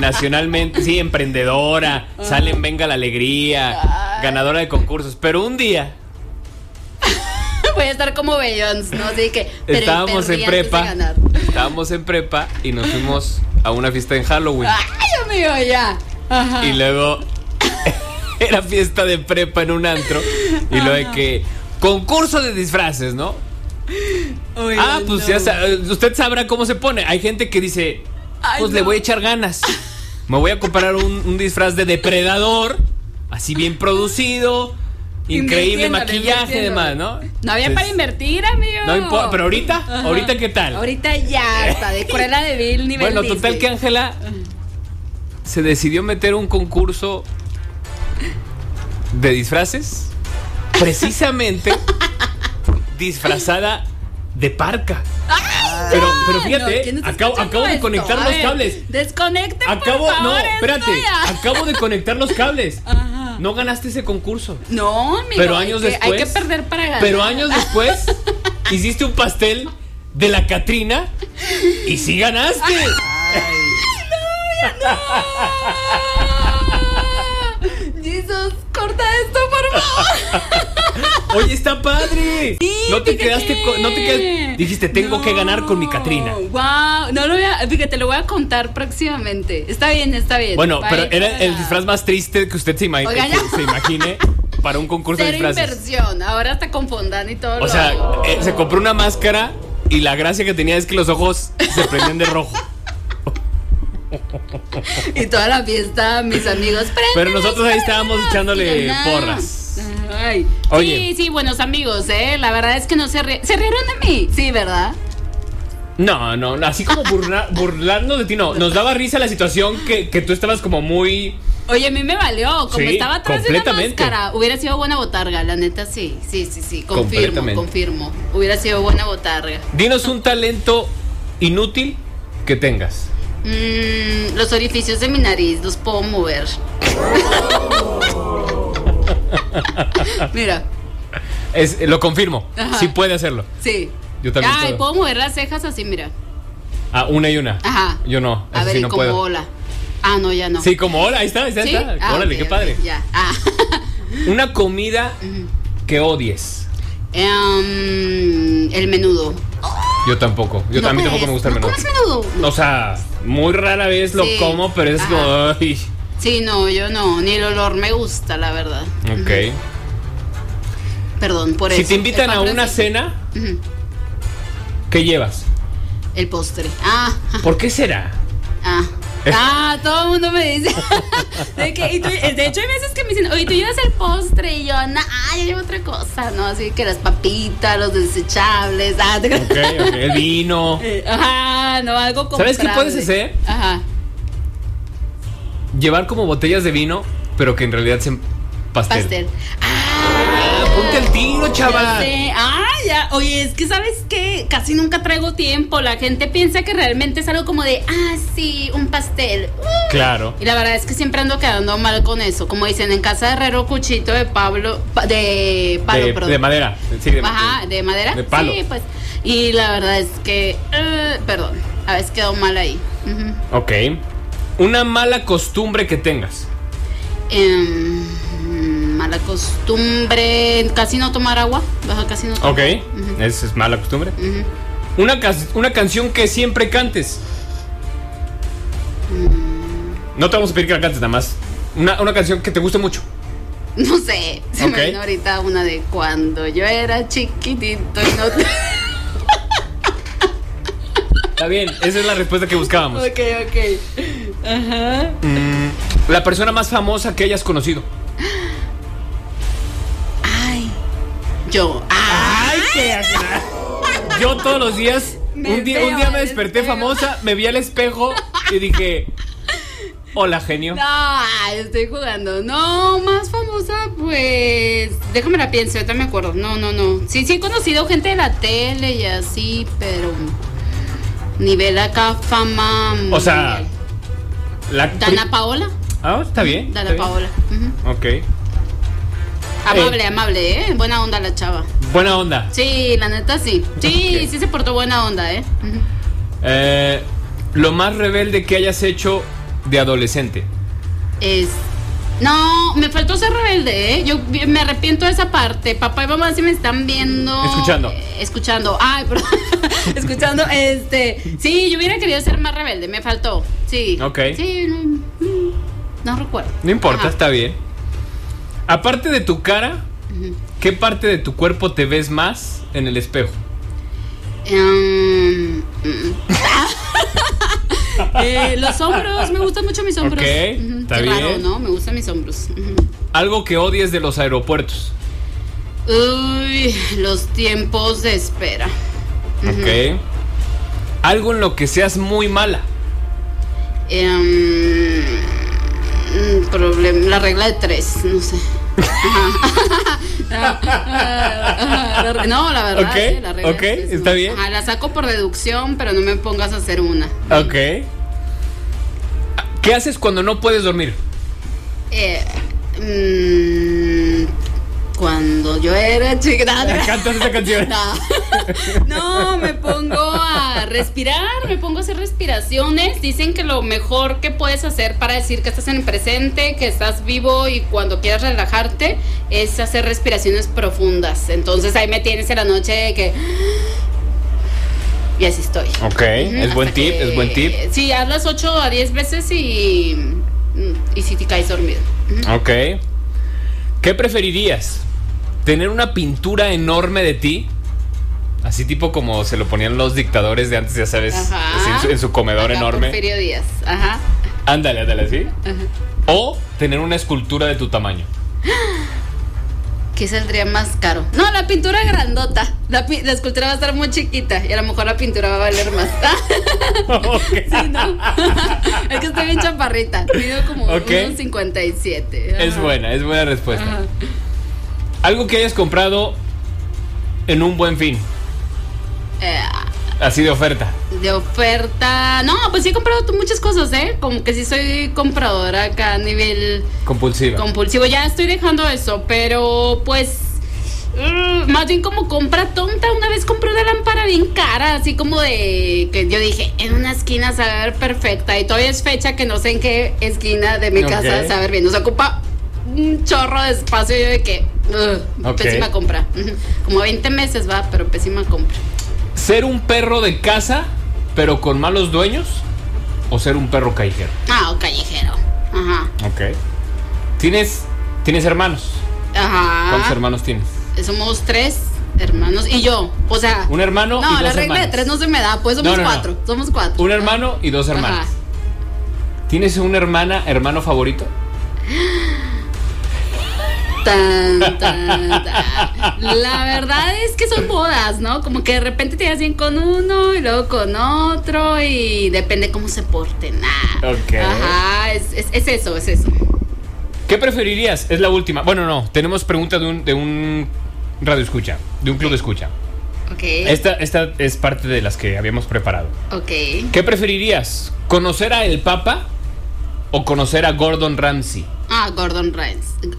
nacionalmente, sí, emprendedora, salen Venga la Alegría, ganadora de concursos. Pero un día Voy a estar como Beyoncé, ¿no? Así que. estábamos en prepa, estábamos en prepa y nos fuimos a una fiesta en Halloween. Ay, mío, ya. Ajá. Y luego era fiesta de prepa en un antro. Y lo de que concurso de disfraces, ¿no? Ah, no. pues ya sa- usted sabrá cómo se pone. Hay gente que dice, Ay, pues le voy a echar ganas. Me voy a comprar un, un disfraz de depredador, así bien producido, increíble maquillaje y demás. ¿no? No había para invertir, amigo. No importa, pero ahorita, Ajá. ahorita qué tal. Ahorita ya está, de Cruella de Vil nivel Bueno, total Disney. que Ángela se decidió meter un concurso de disfraces, precisamente disfrazada de parca. Pero, pero No, fíjate, ¿quién está acabo, acabo de conectar los ver, cables. Desconecten, Acabo, por favor, no, espérate, ya. acabo de conectar los cables. Ajá. No ganaste ese concurso. No, amigo. Pero hay años que- después. Hay que perder para ganar. Pero años después hiciste un pastel de la Catrina y sí ganaste. Jesus, corta esto, por favor. Oye, está padre. Sí, no te fíjate. quedaste con, no te quedaste, dijiste, tengo que ganar con mi Catrina. Wow, no lo voy a, fíjate, lo voy a contar próximamente. Está bien, está bien. Bueno, pero era para- el disfraz más triste que usted se, ima- Oiga, que ya. se imagine para un concurso de disfraces. inversión. Ahora hasta con fondant y todo O lo sea, eh, se compró una máscara y la gracia que tenía es que los ojos se prendían de rojo. Y toda la fiesta, mis amigos. Pero nosotros ahí estábamos echándole porras. Ay. Oye. Sí, sí, buenos amigos, ¿eh? La verdad es que no se rieron. ¿Se rieron de mí? Sí, ¿verdad? No, no, así como burla- burlarnos de ti, no. Nos daba risa la situación que, que tú estabas como muy. Oye, a mí me valió. Como Sí, estaba atrás de la completamente. máscara, hubiera sido buena botarga, la neta, sí. Sí, sí, sí. Confirmo, confirmo. Hubiera sido buena botarga. Dinos un talento inútil que tengas. Mm, los orificios de mi nariz los puedo mover. Mira, Es, lo confirmo. Ajá. Sí puede hacerlo. sí. Yo también Ay, puedo. puedo mover las cejas así, mira. Ah, una y una. Ajá. Yo no. A ver, sí no como puedo. hola. Ah, no, ya no. Sí, como hola, ahí está, ahí está. ¿Sí? está. Ah, Órale, qué padre. ya. Ah. Una comida que odies. Em, el menudo. Yo tampoco. Yo ¿No también puedes? tampoco me gusta el ¿No menudo. comes menudo? O sea, muy rara vez lo Sí. como, pero es Ajá. como. ay, Sí, no, yo no. Ni el olor me gusta, la verdad. ok. Perdón, por Si eso. te invitan a una cena, ¿qué llevas? El postre. Ah, ¿Por qué será? ah. Ah, todo el mundo me dice. de, que, y tú- de hecho, hay veces que me dicen, oye, tú llevas el postre. Y yo, nah, yo llevo otra cosa, ¿no? Así que las papitas, los desechables. Ah, te- Ok, ok. El vino. Eh, Ajá, no, algo como. ¿Sabes qué puedes hacer? Ajá. Llevar como botellas de vino, pero que en realidad sean pastel. Pastel. Ah, ponte el tiro, chaval. Ah, ya. Oye, es que sabes que casi nunca traigo tiempo. La gente piensa que realmente es algo como de, ah, sí, un pastel. Uh. Claro. Y la verdad es que siempre ando quedando mal con eso. Como dicen, en casa de Herrero, cuchito de Pablo, pa- de palo, de, perdón. de madera. Sí, de, Ajá, de madera. de palo. Sí, pues. Y la verdad es que, eh, perdón, a veces quedó mal ahí. Ujú. Ok. Una mala costumbre que tengas. Em, mala costumbre, casi no tomar agua. Baja casi no tomar. Ok. Esa es mala costumbre. Una, una canción que siempre cantes. Mm. No te vamos a pedir que la cantes nada más. Una, una canción que te guste mucho. No sé, se me vino ahorita una de cuando yo era chiquitito y no te... Está bien, esa es la respuesta que buscábamos. ok, ok. Ajá. Mm, la persona más famosa que hayas conocido. Ay, yo. ¡Ay, qué Yo todos los días, un día, un día me desperté espejo. famosa, me vi al espejo y dije, hola genio. No, estoy jugando. No, más famosa, pues. Déjame la pienso, ahorita me acuerdo. No, no, no. Sí, sí he conocido gente de la tele y así, pero. Nivel acá, fama. O sea, mundial. La Dana Paola. Ah, está bien. Dana está bien. Paola. ujú. Ok. Amable, amable, ¿eh? Buena onda la chava. Buena onda. Sí, la neta sí. Sí, sí se portó buena onda, ¿eh? Eh, lo más rebelde que hayas hecho de adolescente. Es. No, me faltó ser rebelde, ¿eh? Yo me arrepiento de esa parte. Papá y mamá si me están viendo. Escuchando. eh, escuchando. Ay, perdón. escuchando. Este. Sí, yo hubiera querido ser más rebelde. Me faltó. Sí. Ok. Sí, no, mm, no recuerdo. No importa, Ajá. está bien. Aparte de tu cara, ¿qué parte de tu cuerpo te ves más en el espejo? Em, mm. Eh, los hombros, me gustan mucho mis hombros. Ok, Ujú, está qué raro, bien. ¿no? Me gustan mis hombros. Algo que odies de los aeropuertos. Uy, los tiempos de espera. Ok. Algo en lo que seas muy mala. Problem- la regla de tres, no sé. No, la verdad. Ok, la regla está bien. Ajá, la saco por deducción, pero no me pongas a hacer una. Ok. ¿Qué haces cuando no puedes dormir? Eh, mm, cuando yo era chica. Cantas esa canción. No. No, me pongo a respirar, me pongo a hacer respiraciones. Dicen que lo mejor que puedes hacer para decir que estás en el presente, que estás vivo y cuando quieras relajarte es hacer respiraciones profundas. Entonces ahí me tienes en la noche de que... Y así estoy. Ok, es buen tip, que- es buen tip. Sí, hazlas 8 a 10 veces y... Y si te caes dormido. Ujú. Ok. ¿Qué preferirías? ¿Tener una pintura enorme de ti? Así tipo como se lo ponían los dictadores de antes, ya sabes, así en, su, en su comedor Acá enorme. Porfirio Díaz. Ajá. Ándale, ándale, así. Ajá. O tener una escultura de tu tamaño. ¿Qué saldría más caro? No, la pintura grandota. La, escultura va a estar muy chiquita y a lo mejor la pintura va a valer más. Ok. sí, ¿no? es que estoy bien chaparrita. Mido como Ok. unos 57. Es Ajá. buena, es buena respuesta. Ajá. Algo que hayas comprado en un buen fin. Eh, Así de oferta. De oferta. No, pues sí he comprado muchas cosas, ¿eh? Como que sí soy compradora acá a nivel Compulsiva. compulsivo. Ya estoy dejando eso, pero pues. mm, más bien como compra tonta. Una vez compré una lámpara bien cara, así como de. que yo dije, en una esquina ver perfecta. Y todavía es fecha que no sé en qué esquina de mi Ok. casa ver bien. Nos ocupa un chorro de espacio. y Yo de que. Ok. Pésima compra. Como 20 meses va, pero pésima compra. ¿Ser un perro de casa, pero con malos dueños? ¿O ser un perro callejero? Ah, o callejero. Ajá. Ok. ¿Tienes, ¿tienes hermanos? Ajá. ¿Cuántos hermanos tienes? Somos tres hermanos y yo. O sea. Un hermano No, y dos la regla de tres no se me da, pues somos No, no, no. cuatro. Somos cuatro. Un hermano y dos hermanas. Ajá. ¿Tienes una hermana, hermano favorito? Tan, tan, tan. La verdad es que son bodas, ¿no? Como que de repente te bien con uno y luego con otro y depende cómo se porten. Ah. Ok. Ajá, es, es- es eso, es eso. ¿Qué preferirías? Es la última. Bueno, no. Tenemos pregunta de un, de un radio escucha, de un club de escucha. Ok. Esta, esta es parte de las que habíamos preparado. Ok. ¿Qué preferirías? ¿Conocer a el Papa o conocer a Gordon Ramsay? Ah, Gordon Ramsay.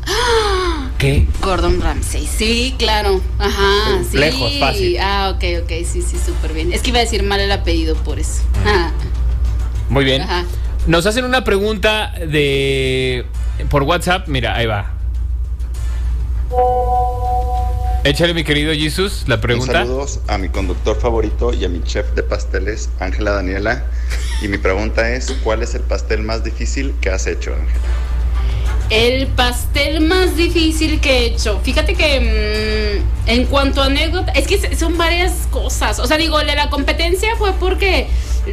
¿Qué? Gordon Ramsay, sí, claro. Ajá, sí. Lejos, fácil. Ah, ok, ok, sí, sí, súper bien. Es que iba a decir mal el apellido por eso. Ah, Muy bien. Ajá. Nos hacen una pregunta de por WhatsApp. Mira, ahí va. Échale, mi querido Jesus, la Un pregunta. saludos a mi conductor favorito y a mi chef de pasteles, Ángela Daniela. Y mi pregunta es, ¿cuál es el pastel más difícil que has hecho, Ángela? El pastel más difícil que he hecho. Fíjate que mm, en cuanto a anécdota, es que son varias cosas. O sea, digo, de la competencia fue porque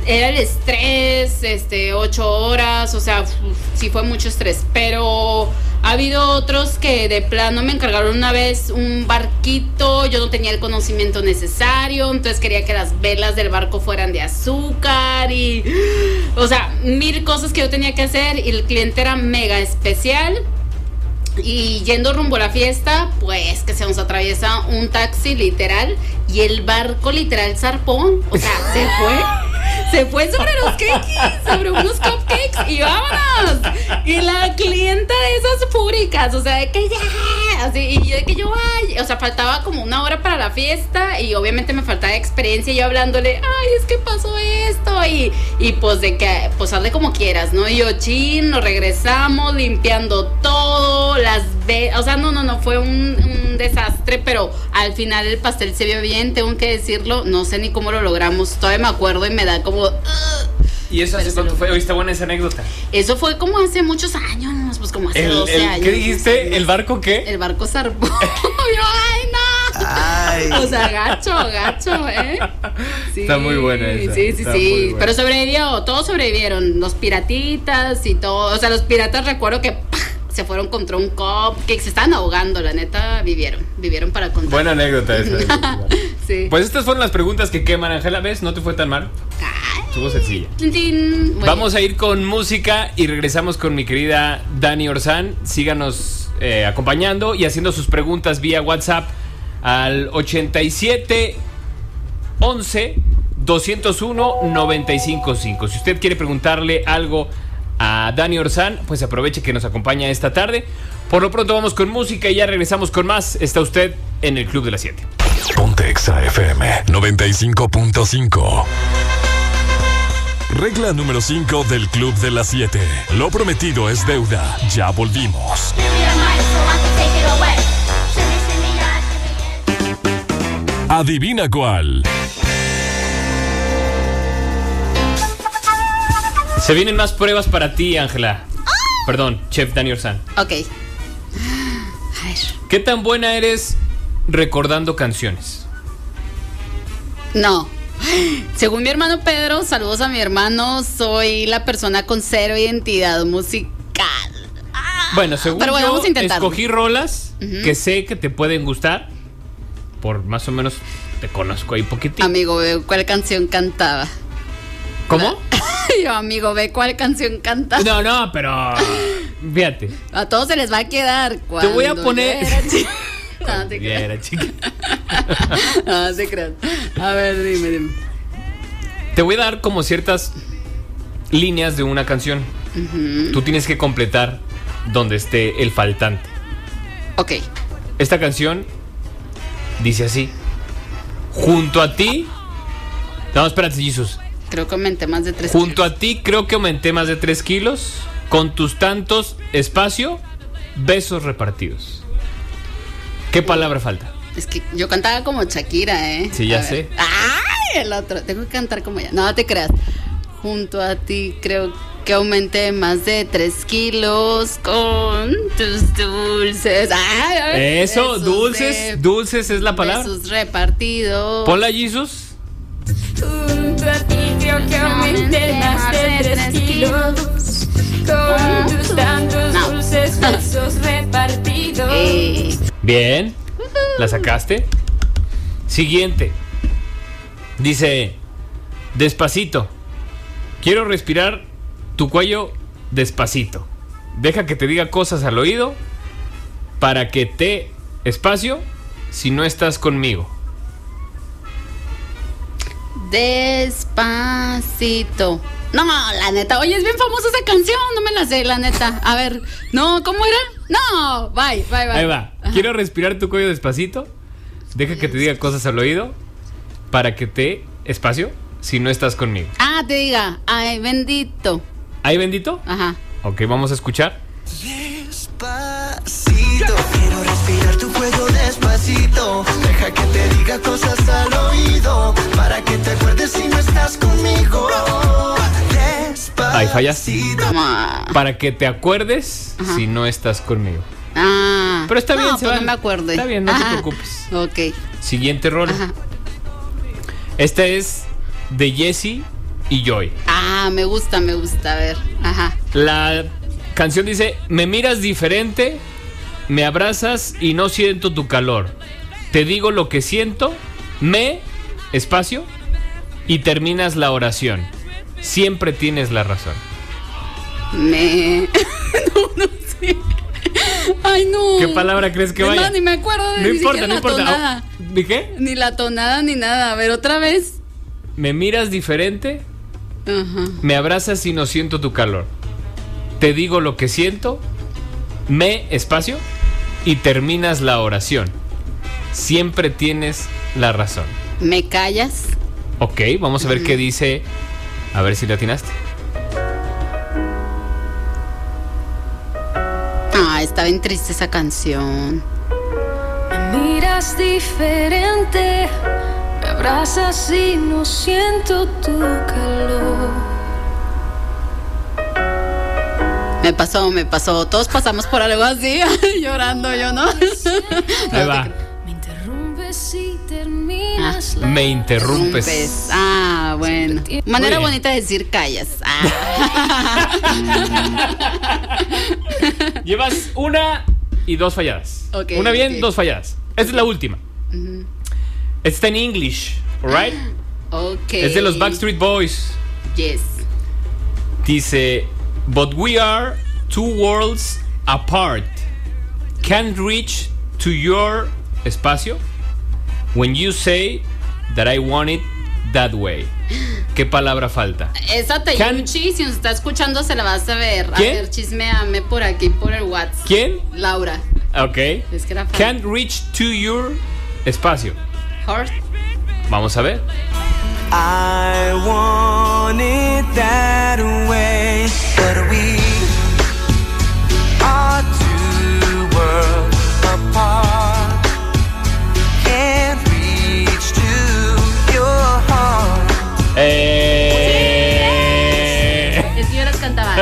era el estrés, este, ocho horas, o sea, uf, sí fue mucho estrés. Pero ha habido otros que de plano me encargaron una vez un barquito, yo no tenía el conocimiento necesario, entonces quería que las velas del barco fueran de azúcar y, o sea, mil cosas que yo tenía que hacer y el cliente era mega especial. Y yendo rumbo a la fiesta, pues que se nos atraviesa un taxi literal y el barco literal zarpón. O sea, se fue. Se fue sobre los cakes, sobre unos cupcakes y vámonos. Y la clienta de esas fúricas, o sea, de que ya, y yo de que yo vaya, o sea, faltaba como una hora para la fiesta y obviamente me faltaba experiencia yo hablándole, ay, es que pasó esto y, y pues de que, pues hazle como quieras, ¿no? Y yo, chin, nos regresamos limpiando todo, las ve, o sea, no, no, no, fue un, desastre, pero al final el pastel se vio bien, tengo que decirlo, no sé ni cómo lo logramos, todavía me acuerdo y me da como... ¿Y eso hace cuánto fue? Está buena esa anécdota. Eso fue como hace muchos años, pues como hace El- 12 el- años. ¿Qué dijiste? ¿El barco qué? El barco zarpó. Yo, ay, no. Ay. O sea, gacho, gacho, ¿eh? Sí, Está muy buena esa, Sí, sí, está sí. Pero sobrevivió, todos sobrevivieron. Los piratitas y todo. O sea, los piratas recuerdo que ¡pah! se fueron contra un cupcake. Se estaban ahogando, la neta, vivieron. Vivieron para contar. Buena anécdota esa. Sí. Pues estas fueron las preguntas que queman, Ángela. ¿Ves? No te fue tan mal. Estuvo sencilla. Vamos a ir con música y regresamos con mi querida Dani Orzán. Síganos eh, acompañando y haciendo sus preguntas vía WhatsApp al 87 11 201 955. Si usted quiere preguntarle algo a Dani Orzán, pues aproveche que nos acompaña esta tarde. Por lo pronto vamos con música y ya regresamos con más. Está usted en el Club de las 7. Ponte Exa FM 95.5. Regla número 5 del Club de las 7. Lo prometido es deuda. Ya volvimos. Give me Se vienen más pruebas para ti, Ángela. Perdón, Chef Dani Orzán. Ok. A ver. ¿Qué tan buena eres recordando canciones? No. Según mi hermano Pedro, saludos a mi hermano, soy la persona con cero identidad musical. Bueno, según Pero bueno, yo, vamos a intentarlo. escogí rolas que sé que te pueden gustar. Por más o menos te conozco ahí poquitín. Amigo, cuál canción cantaba. ¿Cómo? Yo, amigo, ve cuál canción cantaba. No, no, pero fíjate. A todos se les va a quedar. Te voy a poner- yo era chica. No, te Ya creas. era chica. No, te creas. A ver, dime, dime. Te voy a dar como ciertas líneas de una canción. Tú tienes que completar donde esté el faltante. Ok. Esta canción dice así. Junto a ti. No, espérate, Jesus. Creo que aumenté más de tres Junto kilos. a ti creo que aumenté más de 3 kilos. Con tus tantos espacio, besos repartidos. ¿Qué palabra falta? Es que yo cantaba como Shakira, ¿eh? Sí, ya A sé. ¡Ay! El otro. Tengo que cantar como ella. No te creas. Junto a ti creo que aumenté más de 3 kilos con tus dulces. ¡Ay! Eso, dulces, dulces es la palabra. Besos repartidos. Ponla, Jesus. Junto a ti creo que aumenté más de tres kilos Con tus tantos No. dulces besos repartidos Eh, Bien. ¿La sacaste? Siguiente. Dice, despacito. Quiero respirar tu cuello despacito. Deja que te diga cosas al oído para que te espacio si no estás conmigo. Despacito. No, la neta. Oye, es bien famosa esa canción. No me la sé, la neta. A ver. No, ¿cómo era? No. Bye, bye, bye. Ahí va. Quiero respirar tu cuello despacito. Deja que te diga cosas al oído para que te espacio si no estás conmigo. Ah, te diga. Ay, bendito. ¿Ahí bendito? Ajá. Ok, vamos a escuchar. Despacito, quiero respirar tu cuello despacito. Deja que te diga cosas al oído. Para que te acuerdes si no estás conmigo. Despacito. Ahí fallaste. Ah. Para que te acuerdes Ajá. si no estás conmigo. Ah. Pero está bien, no, se pues vale. no me acuerdo. Está bien, no te Ajá. preocupes. Ok. Siguiente rol. Ajá. Esta es de Jesse y Joy. Ah, me gusta, me gusta. A ver. Ajá. La canción dice, me miras diferente, me abrazas y no siento tu calor. Te digo lo que siento, me, espacio, y terminas la oración. Siempre tienes la razón. Me. no, no sé. Ay, no. ¿Qué palabra crees que No, vaya? ni me acuerdo de No ni importa, no la importa. tonada. Ah, ¿De qué? Ni la tonada ni nada. A ver, otra vez. Me miras diferente, Ajá. me abrazas y no siento tu calor. Te digo lo que siento, me, espacio, y terminas la oración. Siempre tienes la razón. ¿Me callas? Ok, vamos a ver qué dice. A ver si le atinaste. Ah, está bien triste esa canción. Me miras diferente Me abrazas y no siento tu calor Me pasó, me pasó. Todos pasamos por algo así, llorando yo, ¿no? Ahí va. Me interrumpes y terminas la Me interrumpes. Ah, bueno. Manera bonita de decir callas. Ah. Llevas una y dos falladas. Ok, una bien, dos falladas. Esta es la última. Está en English, alright? ok. Es de los Backstreet Boys. Yes. Dice, but we are two worlds apart. Can't reach to your espacio when you say that I want it that way. ¿Qué palabra falta? Esa Can- Tayuchi, si nos está escuchando, se la vas a ver. A ¿Quién? ver, chismeame por aquí, por el WhatsApp. ¿Quién? Laura. Ok. Es que era. Can't reach to your espacio. Heart. Vamos a ver. I want it that way. Eh, las cantaba.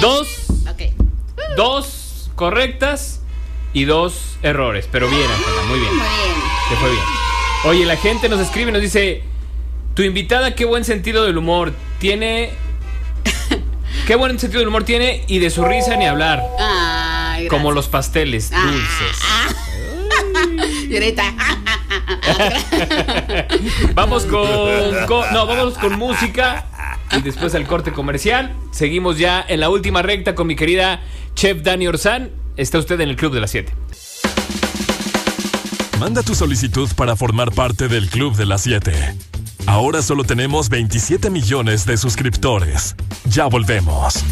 Dos, Ok. dos correctas y dos errores. Pero bien, Ángela, muy bien. Muy bien. Te fue bien. Oye, la gente nos escribe y nos dice: Tu invitada, qué buen sentido del humor. Tiene. Qué buen sentido del humor tiene y de su risa ni hablar. Ay, Como los pasteles Ah, dulces. Y ahorita. Vamos con, No, vamos con música. Y después al corte comercial. Seguimos ya en la última recta con mi querida Chef Dani Orzán. Está usted en el Club de las 7. Manda tu solicitud para formar parte del Club de las 7. Ahora solo tenemos 27 millones de suscriptores. Ya volvemos.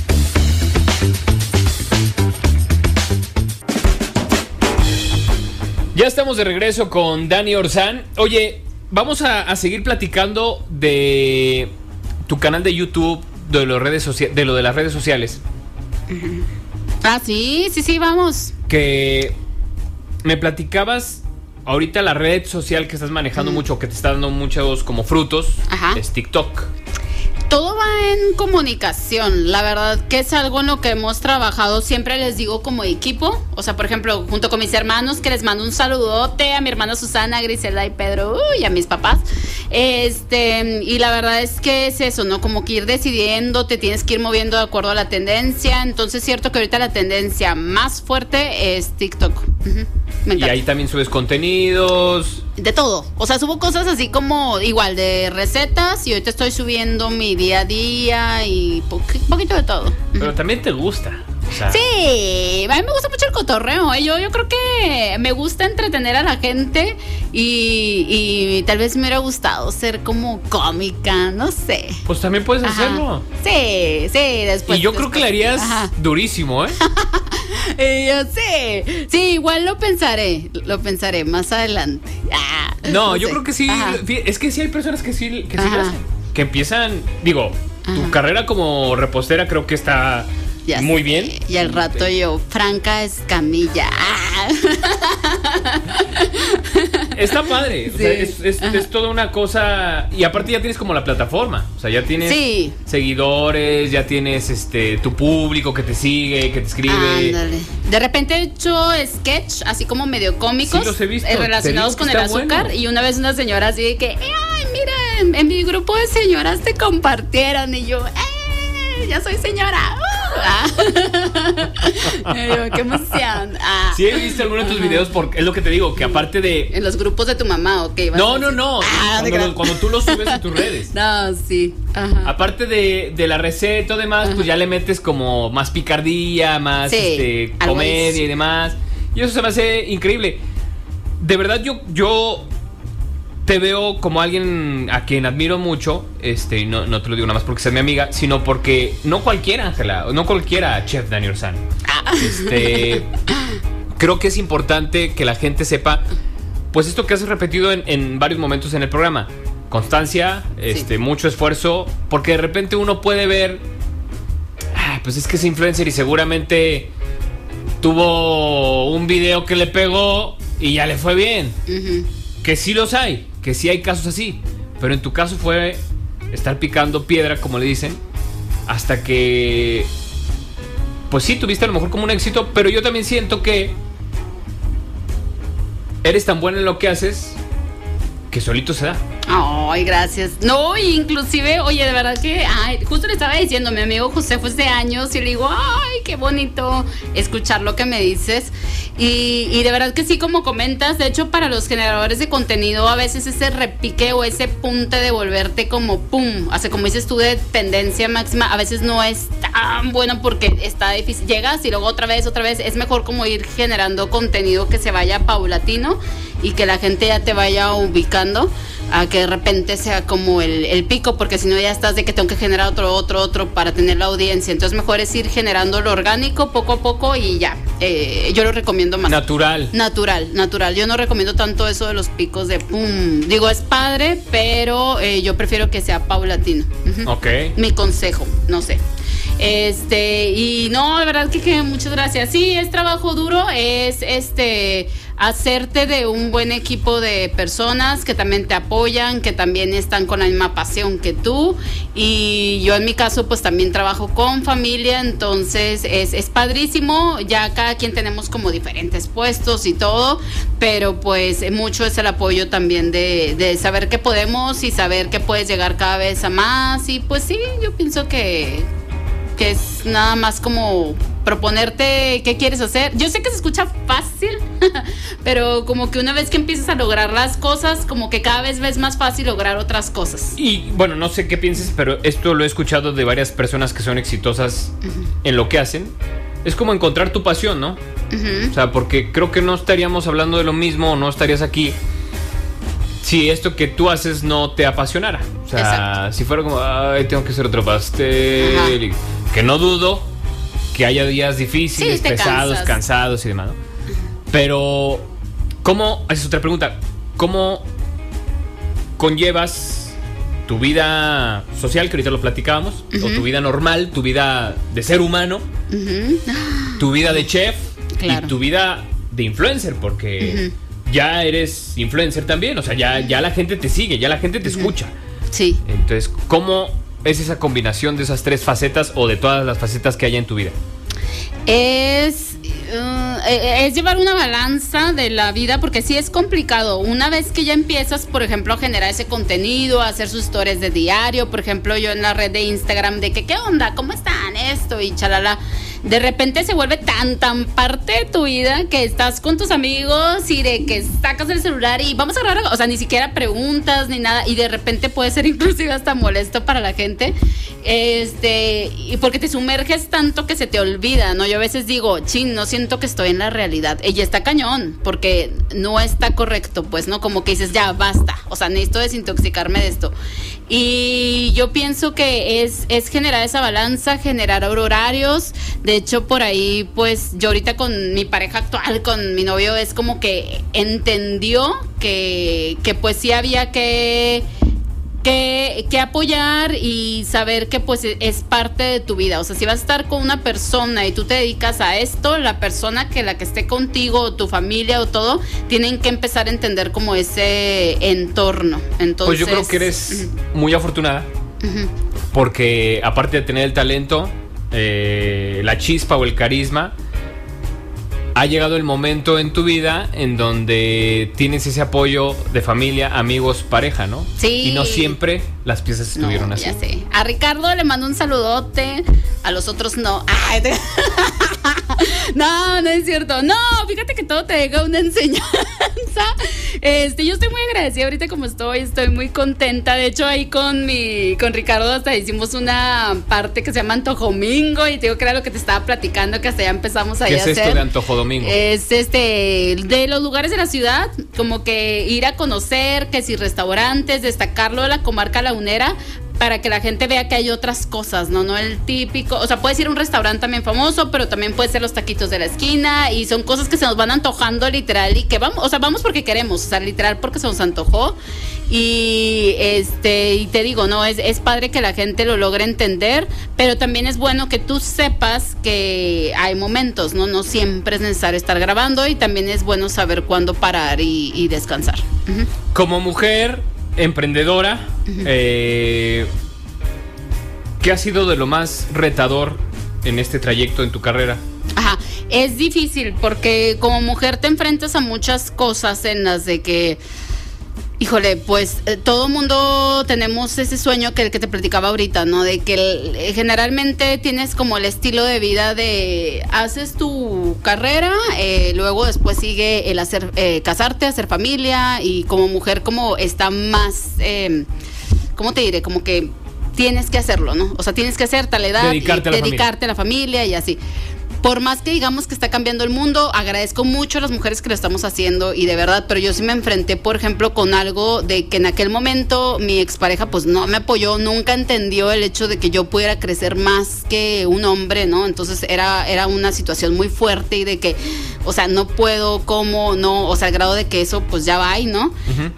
Ya estamos de regreso con Dani Orzán. Oye, vamos a, a seguir platicando de tu canal de YouTube, de, los redes de lo de las redes sociales. Ah, sí, sí, sí, vamos. Que me platicabas ahorita la red social que estás manejando mucho, que te está dando muchos como frutos, Ajá. es TikTok. Todo va en comunicación. La verdad que es algo en lo que hemos trabajado, siempre les digo como equipo. O sea, por ejemplo, junto con mis hermanos, que les mando un saludote a mi hermana Susana, Griselda y Pedro, y a mis papás. Este, y la verdad es que es eso, ¿no? Como que ir decidiendo, te tienes que ir moviendo de acuerdo a la tendencia. Entonces, es cierto que ahorita la tendencia más fuerte es TikTok. Ujú. Me Y ahí también subes contenidos. De todo. O sea, subo cosas así como igual de recetas y ahorita estoy subiendo mi día a día y po- poquito de todo. Pero también te gusta. O sea, Sí, a mí me gusta mucho el cotorreo. ¿eh? Yo, yo creo que me gusta entretener a la gente y, y tal vez me hubiera gustado ser como cómica, no sé. Pues también puedes Ajá. hacerlo. Sí, sí, después. y yo creo que le harías Ajá. durísimo, ¿eh? Yo sí, sí, igual lo pensaré, lo pensaré más adelante. Ah, No, yo sé. creo que sí. Ajá. Es que sí hay personas que sí, que sí lo hacen. Que empiezan, digo, tu carrera como repostera creo que está Ya muy sé. bien. Y al rato yo, Franca Escamilla. Ah. Está padre. o sea, es, es- Ajá. es toda una cosa. Y aparte ya tienes como la plataforma. O sea, ya tienes Sí. seguidores, ya tienes este tu público que te sigue, que te escribe. Ándale. De repente he hecho sketch, así como medio cómicos, Sí, los he visto. eh, relacionados con el azúcar. bueno. Y una vez una señora así de que, ay, mira, en, en mi grupo de señoras te compartieron. Y yo, ¡eh! Ya soy señora. ¡Uh! Ah. Yo, qué emoción. Ah. Sí he visto algunos de tus videos porque es lo que te digo, que aparte de. En los grupos de tu mamá, ok. No, no, no. Ah, cuando, lo- tú lo subes a tus redes. No, sí. Ajá. Aparte de, de la receta y demás, pues ya le metes como más picardía, más Sí, este, comedia y demás. Y eso se me hace increíble. De verdad, yo, yo te veo como alguien a quien admiro mucho. Este, y no, no te lo digo nada más porque sea mi amiga, sino porque no cualquiera, Ángela, no cualquiera, Chef Daniel San. Ah. Este, creo que es importante que la gente sepa, pues esto que has repetido en, en varios momentos en el programa. Constancia, este, mucho esfuerzo, porque de repente uno puede ver, "Ah, pues es que es influencer y seguramente tuvo un video que le pegó y ya le fue bien. Que sí los hay, que sí hay casos así. Pero en tu caso fue estar picando piedra, como le dicen, hasta que... Pues sí, tuviste a lo mejor como un éxito, pero yo también siento que eres tan buena en lo que haces que solito se da. Ay, gracias. No, inclusive, oye, de verdad que, ay, justo le estaba diciendo, mi amigo José fue hace años y le digo, ay, qué bonito escuchar lo que me dices. Y, y de verdad que sí, como comentas, de hecho, para los generadores de contenido, a veces ese repique o ese punte de volverte como pum, hace como dices tú de tendencia máxima, a veces no es tan bueno porque está difícil. Llegas y luego otra vez, otra vez, es mejor como ir generando contenido que se vaya paulatino y que la gente ya te vaya ubicando a que de repente sea como el, el pico, porque si no ya estás de que tengo que generar otro, otro, otro para tener la audiencia. Entonces mejor es ir generando lo orgánico poco a poco y ya. Eh, yo lo recomiendo más. Natural. Natural, natural. Yo no recomiendo tanto eso de los picos de pum. Digo, es padre, pero eh, yo prefiero que sea paulatino. Ok. Mi consejo, no sé. Este, y no, de verdad que, que muchas gracias. Sí, es trabajo duro, es este hacerte de un buen equipo de personas que también te apoyan, que también están con la misma pasión que tú. Y yo en mi caso, pues también trabajo con familia, entonces es, es padrísimo. Ya cada quien tenemos como diferentes puestos y todo, pero pues mucho es el apoyo también de, de saber que podemos y saber que puedes llegar cada vez a más. Y pues sí, yo pienso que, que es nada más como proponerte qué quieres hacer. Yo sé que se escucha fácil, pero como que una vez que empiezas a lograr las cosas, como que cada vez ves más fácil lograr otras cosas. Y bueno, no sé qué pienses, pero esto lo he escuchado de varias personas que son exitosas en lo que hacen. Es como encontrar tu pasión, ¿no? O sea, porque creo que no estaríamos hablando de lo mismo o no estarías aquí si esto que tú haces no te apasionara. O sea, Exacto. si fuera como, ay, tengo que hacer otro pastel. Ajá. Que no dudo que haya días difíciles, Sí, pesados, cansas. cansados y demás. ¿no? Pero, ¿cómo? Esa es otra pregunta. ¿Cómo conllevas tu vida social, que ahorita lo platicábamos, o tu vida normal, tu vida de ser humano, tu vida de chef Claro. y tu vida de influencer, porque ya eres influencer también, o sea, ya, ya la gente te sigue, ya la gente te escucha. Sí. Entonces, ¿cómo es esa combinación de esas tres facetas o de todas las facetas que hay en tu vida? Es, uh, es llevar una balanza de la vida porque sí es complicado. Una vez que ya empiezas, por ejemplo, a generar ese contenido, a hacer sus historias de diario, por ejemplo, yo en la red de Instagram de que, ¿qué onda? ¿Cómo están? Esto y chalala. De repente se vuelve tan, tan parte de tu vida que estás con tus amigos y de que sacas el celular y vamos a grabar, o sea, ni siquiera preguntas ni nada y de repente puede ser inclusive hasta molesto para la gente. Este, y porque te sumerges tanto que se te olvida, ¿no? Yo a veces digo, chin, no siento que estoy en la realidad. Ella está cañón, porque no está correcto, pues, ¿no? Como que dices, ya, basta. O sea, necesito desintoxicarme de esto. Y yo pienso que es, es generar esa balanza, generar horarios. Hecho, por ahí, pues, yo ahorita con mi pareja actual, con mi novio, es como que entendió que, que pues sí había que que, que apoyar y saber que pues e- es parte de tu vida. O sea, si vas a estar con una persona y tú te dedicas a esto, la persona que la que esté contigo, o tu familia o todo, tienen que empezar a entender como ese entorno. Entonces, Pues yo creo que eres muy afortunada. Porque aparte de tener el talento, eh, la chispa o el carisma, ha llegado el momento en tu vida en donde tienes ese apoyo de familia, amigos, pareja, ¿no? Sí. Y no siempre las piezas No, estuvieron así. ya sé. A Ricardo le mando un saludote, a los otros no. Ay, te- no, no es cierto. No, fíjate que todo te deja una enseñanza. Este, yo estoy muy agradecida ahorita como estoy, estoy muy contenta. De hecho, ahí con mi, con Ricardo hasta hicimos una parte que se llama Antojomingo y te digo que era lo que te estaba platicando, que hasta ya empezamos ahí ¿Qué a es hacer. esto de Antojo Domingo? Es este de los lugares de la ciudad, como que ir a conocer, que si restaurantes, destacarlo de la comarca lagunera para que la gente vea que hay otras cosas, ¿no? No el típico, o sea, puedes ir a un restaurante también famoso, pero también puede ser los taquitos de la esquina y son cosas que se nos van antojando literal y que vamos, o sea, vamos porque queremos, o sea, literal porque se nos antojó y este, y te digo, no, es, es padre que la gente lo logre entender, pero también es bueno que tú sepas que hay momentos, ¿no? No siempre es necesario estar grabando y también es bueno saber cuándo parar y, descansar. Como mujer emprendedora, eh, ¿qué ha sido de lo más retador en este trayecto en tu carrera? Ajá, es difícil porque como mujer te enfrentas a muchas cosas en las de que, híjole, pues eh, todo mundo tenemos ese sueño que el que te platicaba ahorita, ¿no? De que el- eh, generalmente tienes como el estilo de vida de haces tu carrera, eh, luego después sigue el hacer, eh, casarte, hacer familia y como mujer como está más, eh, ¿cómo te diré? Como que tienes que hacerlo, ¿no? O sea, tienes que hacer tal edad, Dedicarte y a la dedicarte a la familia y así. Por más que digamos que está cambiando el mundo, agradezco mucho a las mujeres que lo estamos haciendo y de verdad, pero yo sí me enfrenté, por ejemplo, con algo de que en aquel momento mi expareja pues no me apoyó, nunca entendió el hecho de que yo pudiera crecer más que un hombre, ¿no? Entonces era, era una situación muy fuerte y de que, o sea, no puedo, cómo, no, o sea, al grado de que eso pues ya va ahí, ¿no?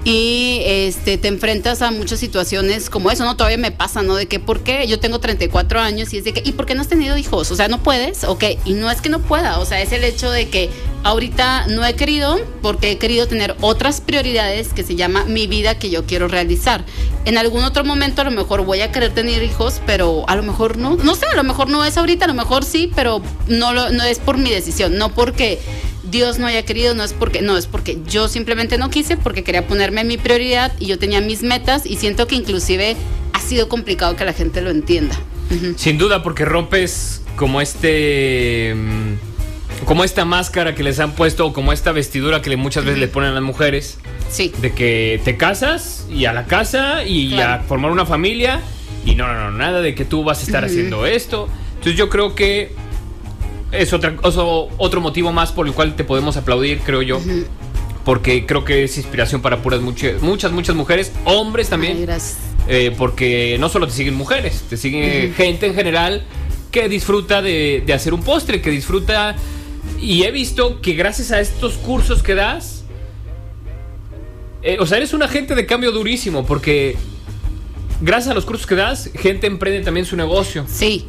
Y este te enfrentas a muchas situaciones como eso, ¿no? Todavía me pasa, ¿no? De que, ¿por qué? Yo tengo 34 años y es de que, ¿y por qué no has tenido hijos? O sea, ¿no puedes? Ok, y no es que no pueda, o sea, es el hecho de que ahorita no he querido porque he querido tener otras prioridades que se llama mi vida que yo quiero realizar. En algún otro momento a lo mejor voy a querer tener hijos, pero a lo mejor no, no sé, a lo mejor no es ahorita, a lo mejor sí, pero no, lo, no es por mi decisión, no porque Dios no haya querido, no es porque, no, es porque yo simplemente no quise, porque quería ponerme mi prioridad y yo tenía mis metas y siento que inclusive ha sido complicado que la gente lo entienda. Sin duda, porque rompes como este. mm, Como esta máscara que les han puesto, o como esta vestidura que muchas veces le ponen a las mujeres, Sí. de que te casas y a la casa y Claro. a formar una familia, y no, no, no, nada de que tú vas a estar haciendo esto. Entonces yo creo que es otra, oso- otro motivo más por el cual te podemos aplaudir, creo yo. Porque creo que es inspiración para puras muchas, muchas, muchas mujeres, hombres también. Ay, gracias. Eh, porque no solo te siguen mujeres, te sigue gente en general que disfruta de, de hacer un postre, que disfruta... Y he visto que gracias a estos cursos que das, eh, o sea, eres un agente de cambio durísimo, porque gracias a los cursos que das, gente emprende también su negocio. Sí.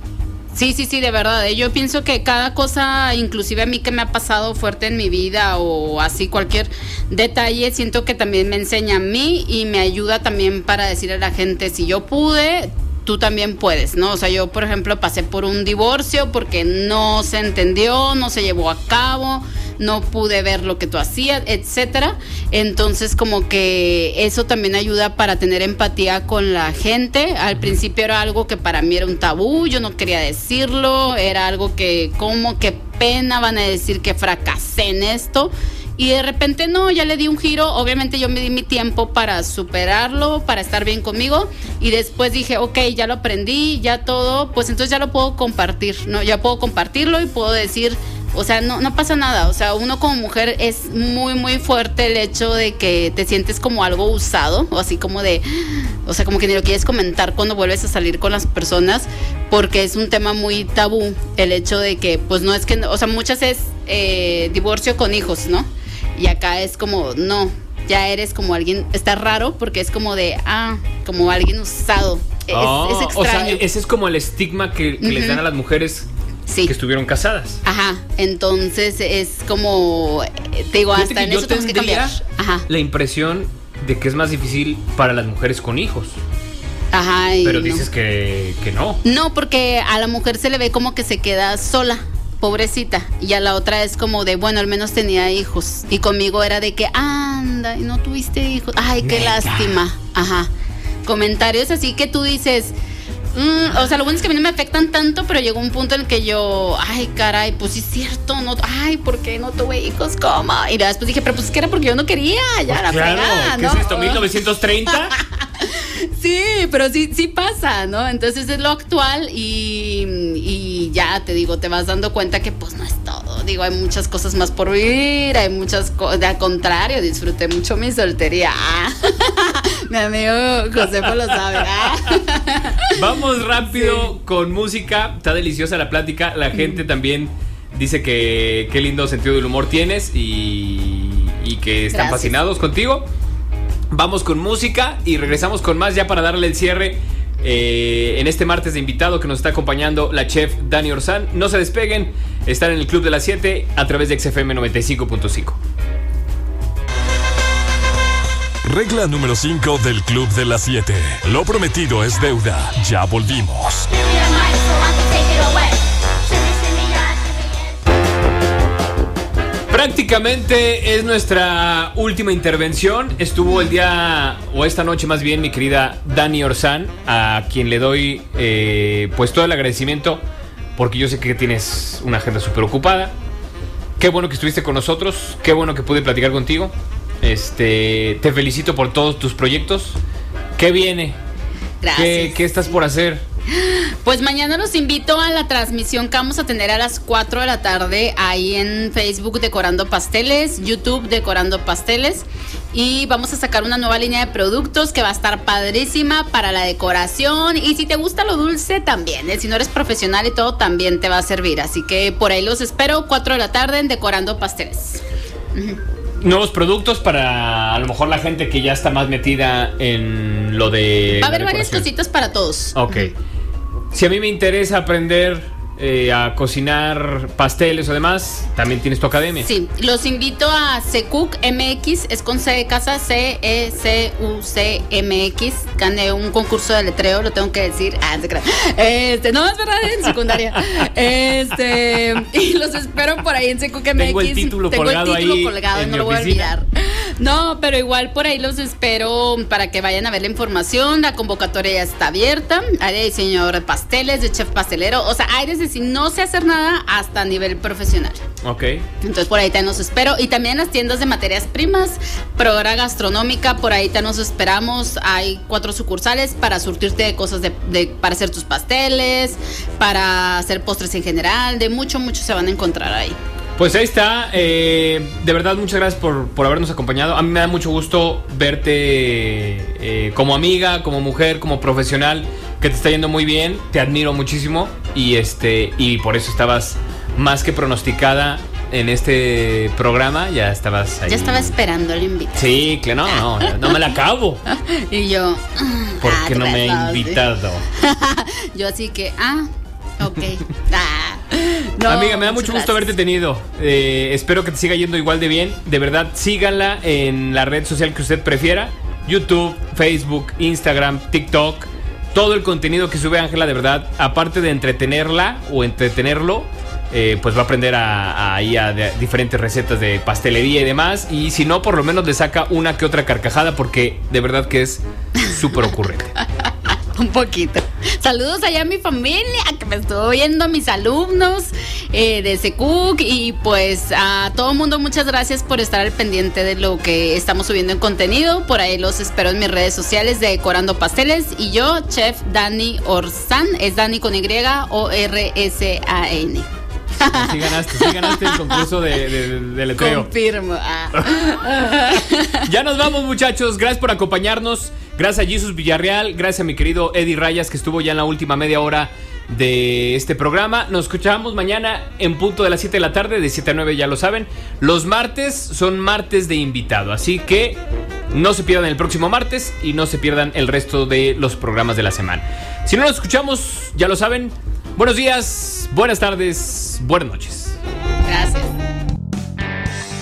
Sí, sí, sí, de verdad. eh, Yo pienso que cada cosa, inclusive a mí que me ha pasado fuerte en mi vida o así cualquier detalle, siento que también me enseña a mí y me ayuda también para decirle a la gente, si yo pude, tú también puedes, ¿no? O sea, yo, por ejemplo, pasé por un divorcio porque no se entendió, no se llevó a cabo, no pude ver lo que tú hacías, etcétera. Entonces, como que eso también ayuda para tener empatía con la gente. Al principio era algo que para mí era un tabú, yo no quería decirlo, era algo que, como que pena van a decir que fracasé en esto. Y de repente no, ya le di un giro. Obviamente yo me di mi tiempo para superarlo, para estar bien conmigo. Y después dije, ok, ya lo aprendí, ya todo, pues entonces ya lo puedo compartir, ¿no? Ya puedo compartirlo y puedo decir, o sea, no, no pasa nada. O sea, uno como mujer es muy, muy fuerte el hecho de que te sientes como algo usado, o así como de, o sea, como que ni lo quieres comentar cuando vuelves a salir con las personas, porque es un tema muy tabú el hecho de que, pues no es que, o sea, muchas es eh, divorcio con hijos, ¿no? Y acá es como, no, ya eres como alguien, está raro porque es como de, ah, como alguien usado. Es, Ah, es o sea, extraño. ese es como el estigma que, que les dan a las mujeres Sí. que estuvieron casadas. Ajá, entonces es como, te digo, Fíjate hasta en yo eso tenemos que cambiar. Ajá, la impresión de que es más difícil para las mujeres con hijos. ajá. Pero no. dices que, que no. No, porque a la mujer se le ve como que se queda sola, pobrecita. Y a la otra es como de, bueno, al menos tenía hijos. Y conmigo era de que, anda, y no tuviste hijos. Ay, qué lástima. Ajá. Comentarios así que tú dices. "Mm", o sea, lo bueno es que a mí no me afectan tanto, pero llegó un punto en el que yo, ay, caray, pues sí es cierto, no, ay, ¿por qué no tuve hijos? ¿Cómo? Y después dije, pero pues es que era porque yo no quería, ya la claro, fregada, ¿qué ¿no? es esto? ¿1930? Sí, pero sí, sí pasa, ¿no? Entonces es lo actual y, y ya te digo, te vas dando cuenta que pues no es todo. Digo, hay muchas cosas más por vivir, hay muchas cosas, al contrario, disfruté mucho mi soltería. Mi amigo Josefa lo sabe. Vamos rápido con música. Está deliciosa la plática. La gente también dice que qué lindo sentido del humor tienes y, y que están Gracias. fascinados contigo. Vamos con música y regresamos con más ya para darle el cierre. eh, en este martes de invitado que nos está acompañando la chef Dani Orzán. No se despeguen, están en el Club de las 7 a través de XFM 95.5. Regla número 5 del Club de las 7. Lo prometido es deuda. Ya volvimos. Prácticamente es nuestra última intervención. Estuvo el día, o esta noche más bien, mi querida Dani Orzán, a quien le doy eh, pues todo el agradecimiento, porque yo sé que tienes una agenda súper ocupada. Qué bueno que estuviste con nosotros, qué bueno que pude platicar contigo. Este, te felicito por todos tus proyectos. ¿Qué viene? Gracias. ¿Qué, qué estás por hacer? Pues mañana los invito a la transmisión que vamos a tener a las 4 de la tarde ahí en Facebook Decorando Pasteles, YouTube Decorando Pasteles y vamos a sacar una nueva línea de productos que va a estar padrísima para la decoración y si te gusta lo dulce también, ¿eh? si no eres profesional y todo también te va a servir, así que por ahí los espero 4 de la tarde en Decorando Pasteles. Nuevos productos para a lo mejor la gente que ya está más metida en lo de... Va a haber varias cositas para todos. Ok. Si a mí me interesa aprender eh, a cocinar pasteles o demás, también tienes tu academia. Sí, los invito a Secuc MX, es con C de casa, E C-E-C-U-C-M-X. Gané un concurso de letreo, lo tengo que decir. Ah. Este, no, es verdad, en secundaria. Este, y los espero por ahí en Secuc MX. Tengo el título colgado el título ahí colgado, en no mi lo voy a olvidar. No, pero igual por ahí los espero para que vayan a ver la información. La convocatoria ya está abierta. Hay de diseñador de pasteles, de chef pastelero. O sea, hay desde si no sé hacer nada hasta a nivel profesional. Ok. Entonces por ahí también los espero. Y también las tiendas de materias primas, Programa Gastronómica, por ahí también nos esperamos. Hay cuatro sucursales para surtirte de cosas de, de- para hacer tus pasteles, para hacer postres en general. De mucho, mucho se van a encontrar ahí. Pues ahí está. eh, de verdad, muchas gracias por, por habernos acompañado. A mí me da mucho gusto verte eh, como amiga, como mujer, como profesional, que te está yendo muy bien. Te admiro muchísimo y este y por eso estabas más que pronosticada en este programa. Ya estabas ahí. Ya estaba esperando el invito. Sí, claro, no, no, no me la acabo. Y yo. ¿Por ah, qué te no me ha invitado? Yo así que, ah, ok. Ah, no, Amiga, me da mucho gusto haberte tenido. Eh, espero que te siga yendo igual de bien. De verdad, síganla en la red social que usted prefiera. YouTube, Facebook, Instagram, TikTok. Todo el contenido que sube Ángela, de verdad, aparte de entretenerla o entretenerlo, eh, pues va a aprender a, a, a diferentes recetas de pastelería y demás. Y si no, por lo menos le saca una que otra carcajada porque de verdad que es súper ocurrente. Un poquito. Saludos allá a mi familia que me estuvo viendo, a mis alumnos eh, de SECUC y pues a todo mundo muchas gracias por estar al pendiente de lo que estamos subiendo en contenido. Por ahí los espero en mis redes sociales de Decorando Pasteles y yo, Chef Dani Orzan, es Dani con Y o R S A N. Sí ganaste, sí ganaste el concurso de, de, de letreo. Confirmo. Ah. Ya nos vamos, muchachos. Gracias por acompañarnos. Gracias a Jesus Villarreal. Gracias a mi querido Eddie Rayas, que estuvo ya en la última media hora de este programa. Nos escuchamos mañana en punto de las 7 de la tarde, de 7 a 9, ya lo saben. Los martes son martes de invitado, así que no se pierdan el próximo martes y no se pierdan el resto de los programas de la semana. Si no nos escuchamos, ya lo saben. Buenos días, buenas tardes, buenas noches. Gracias.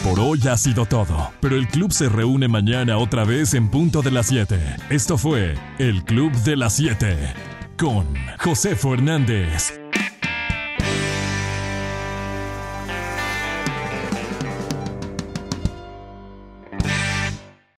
Por hoy ha sido todo, pero el club se reúne mañana otra vez en punto de las 7. Esto fue el Club de las 7 con José Fernández,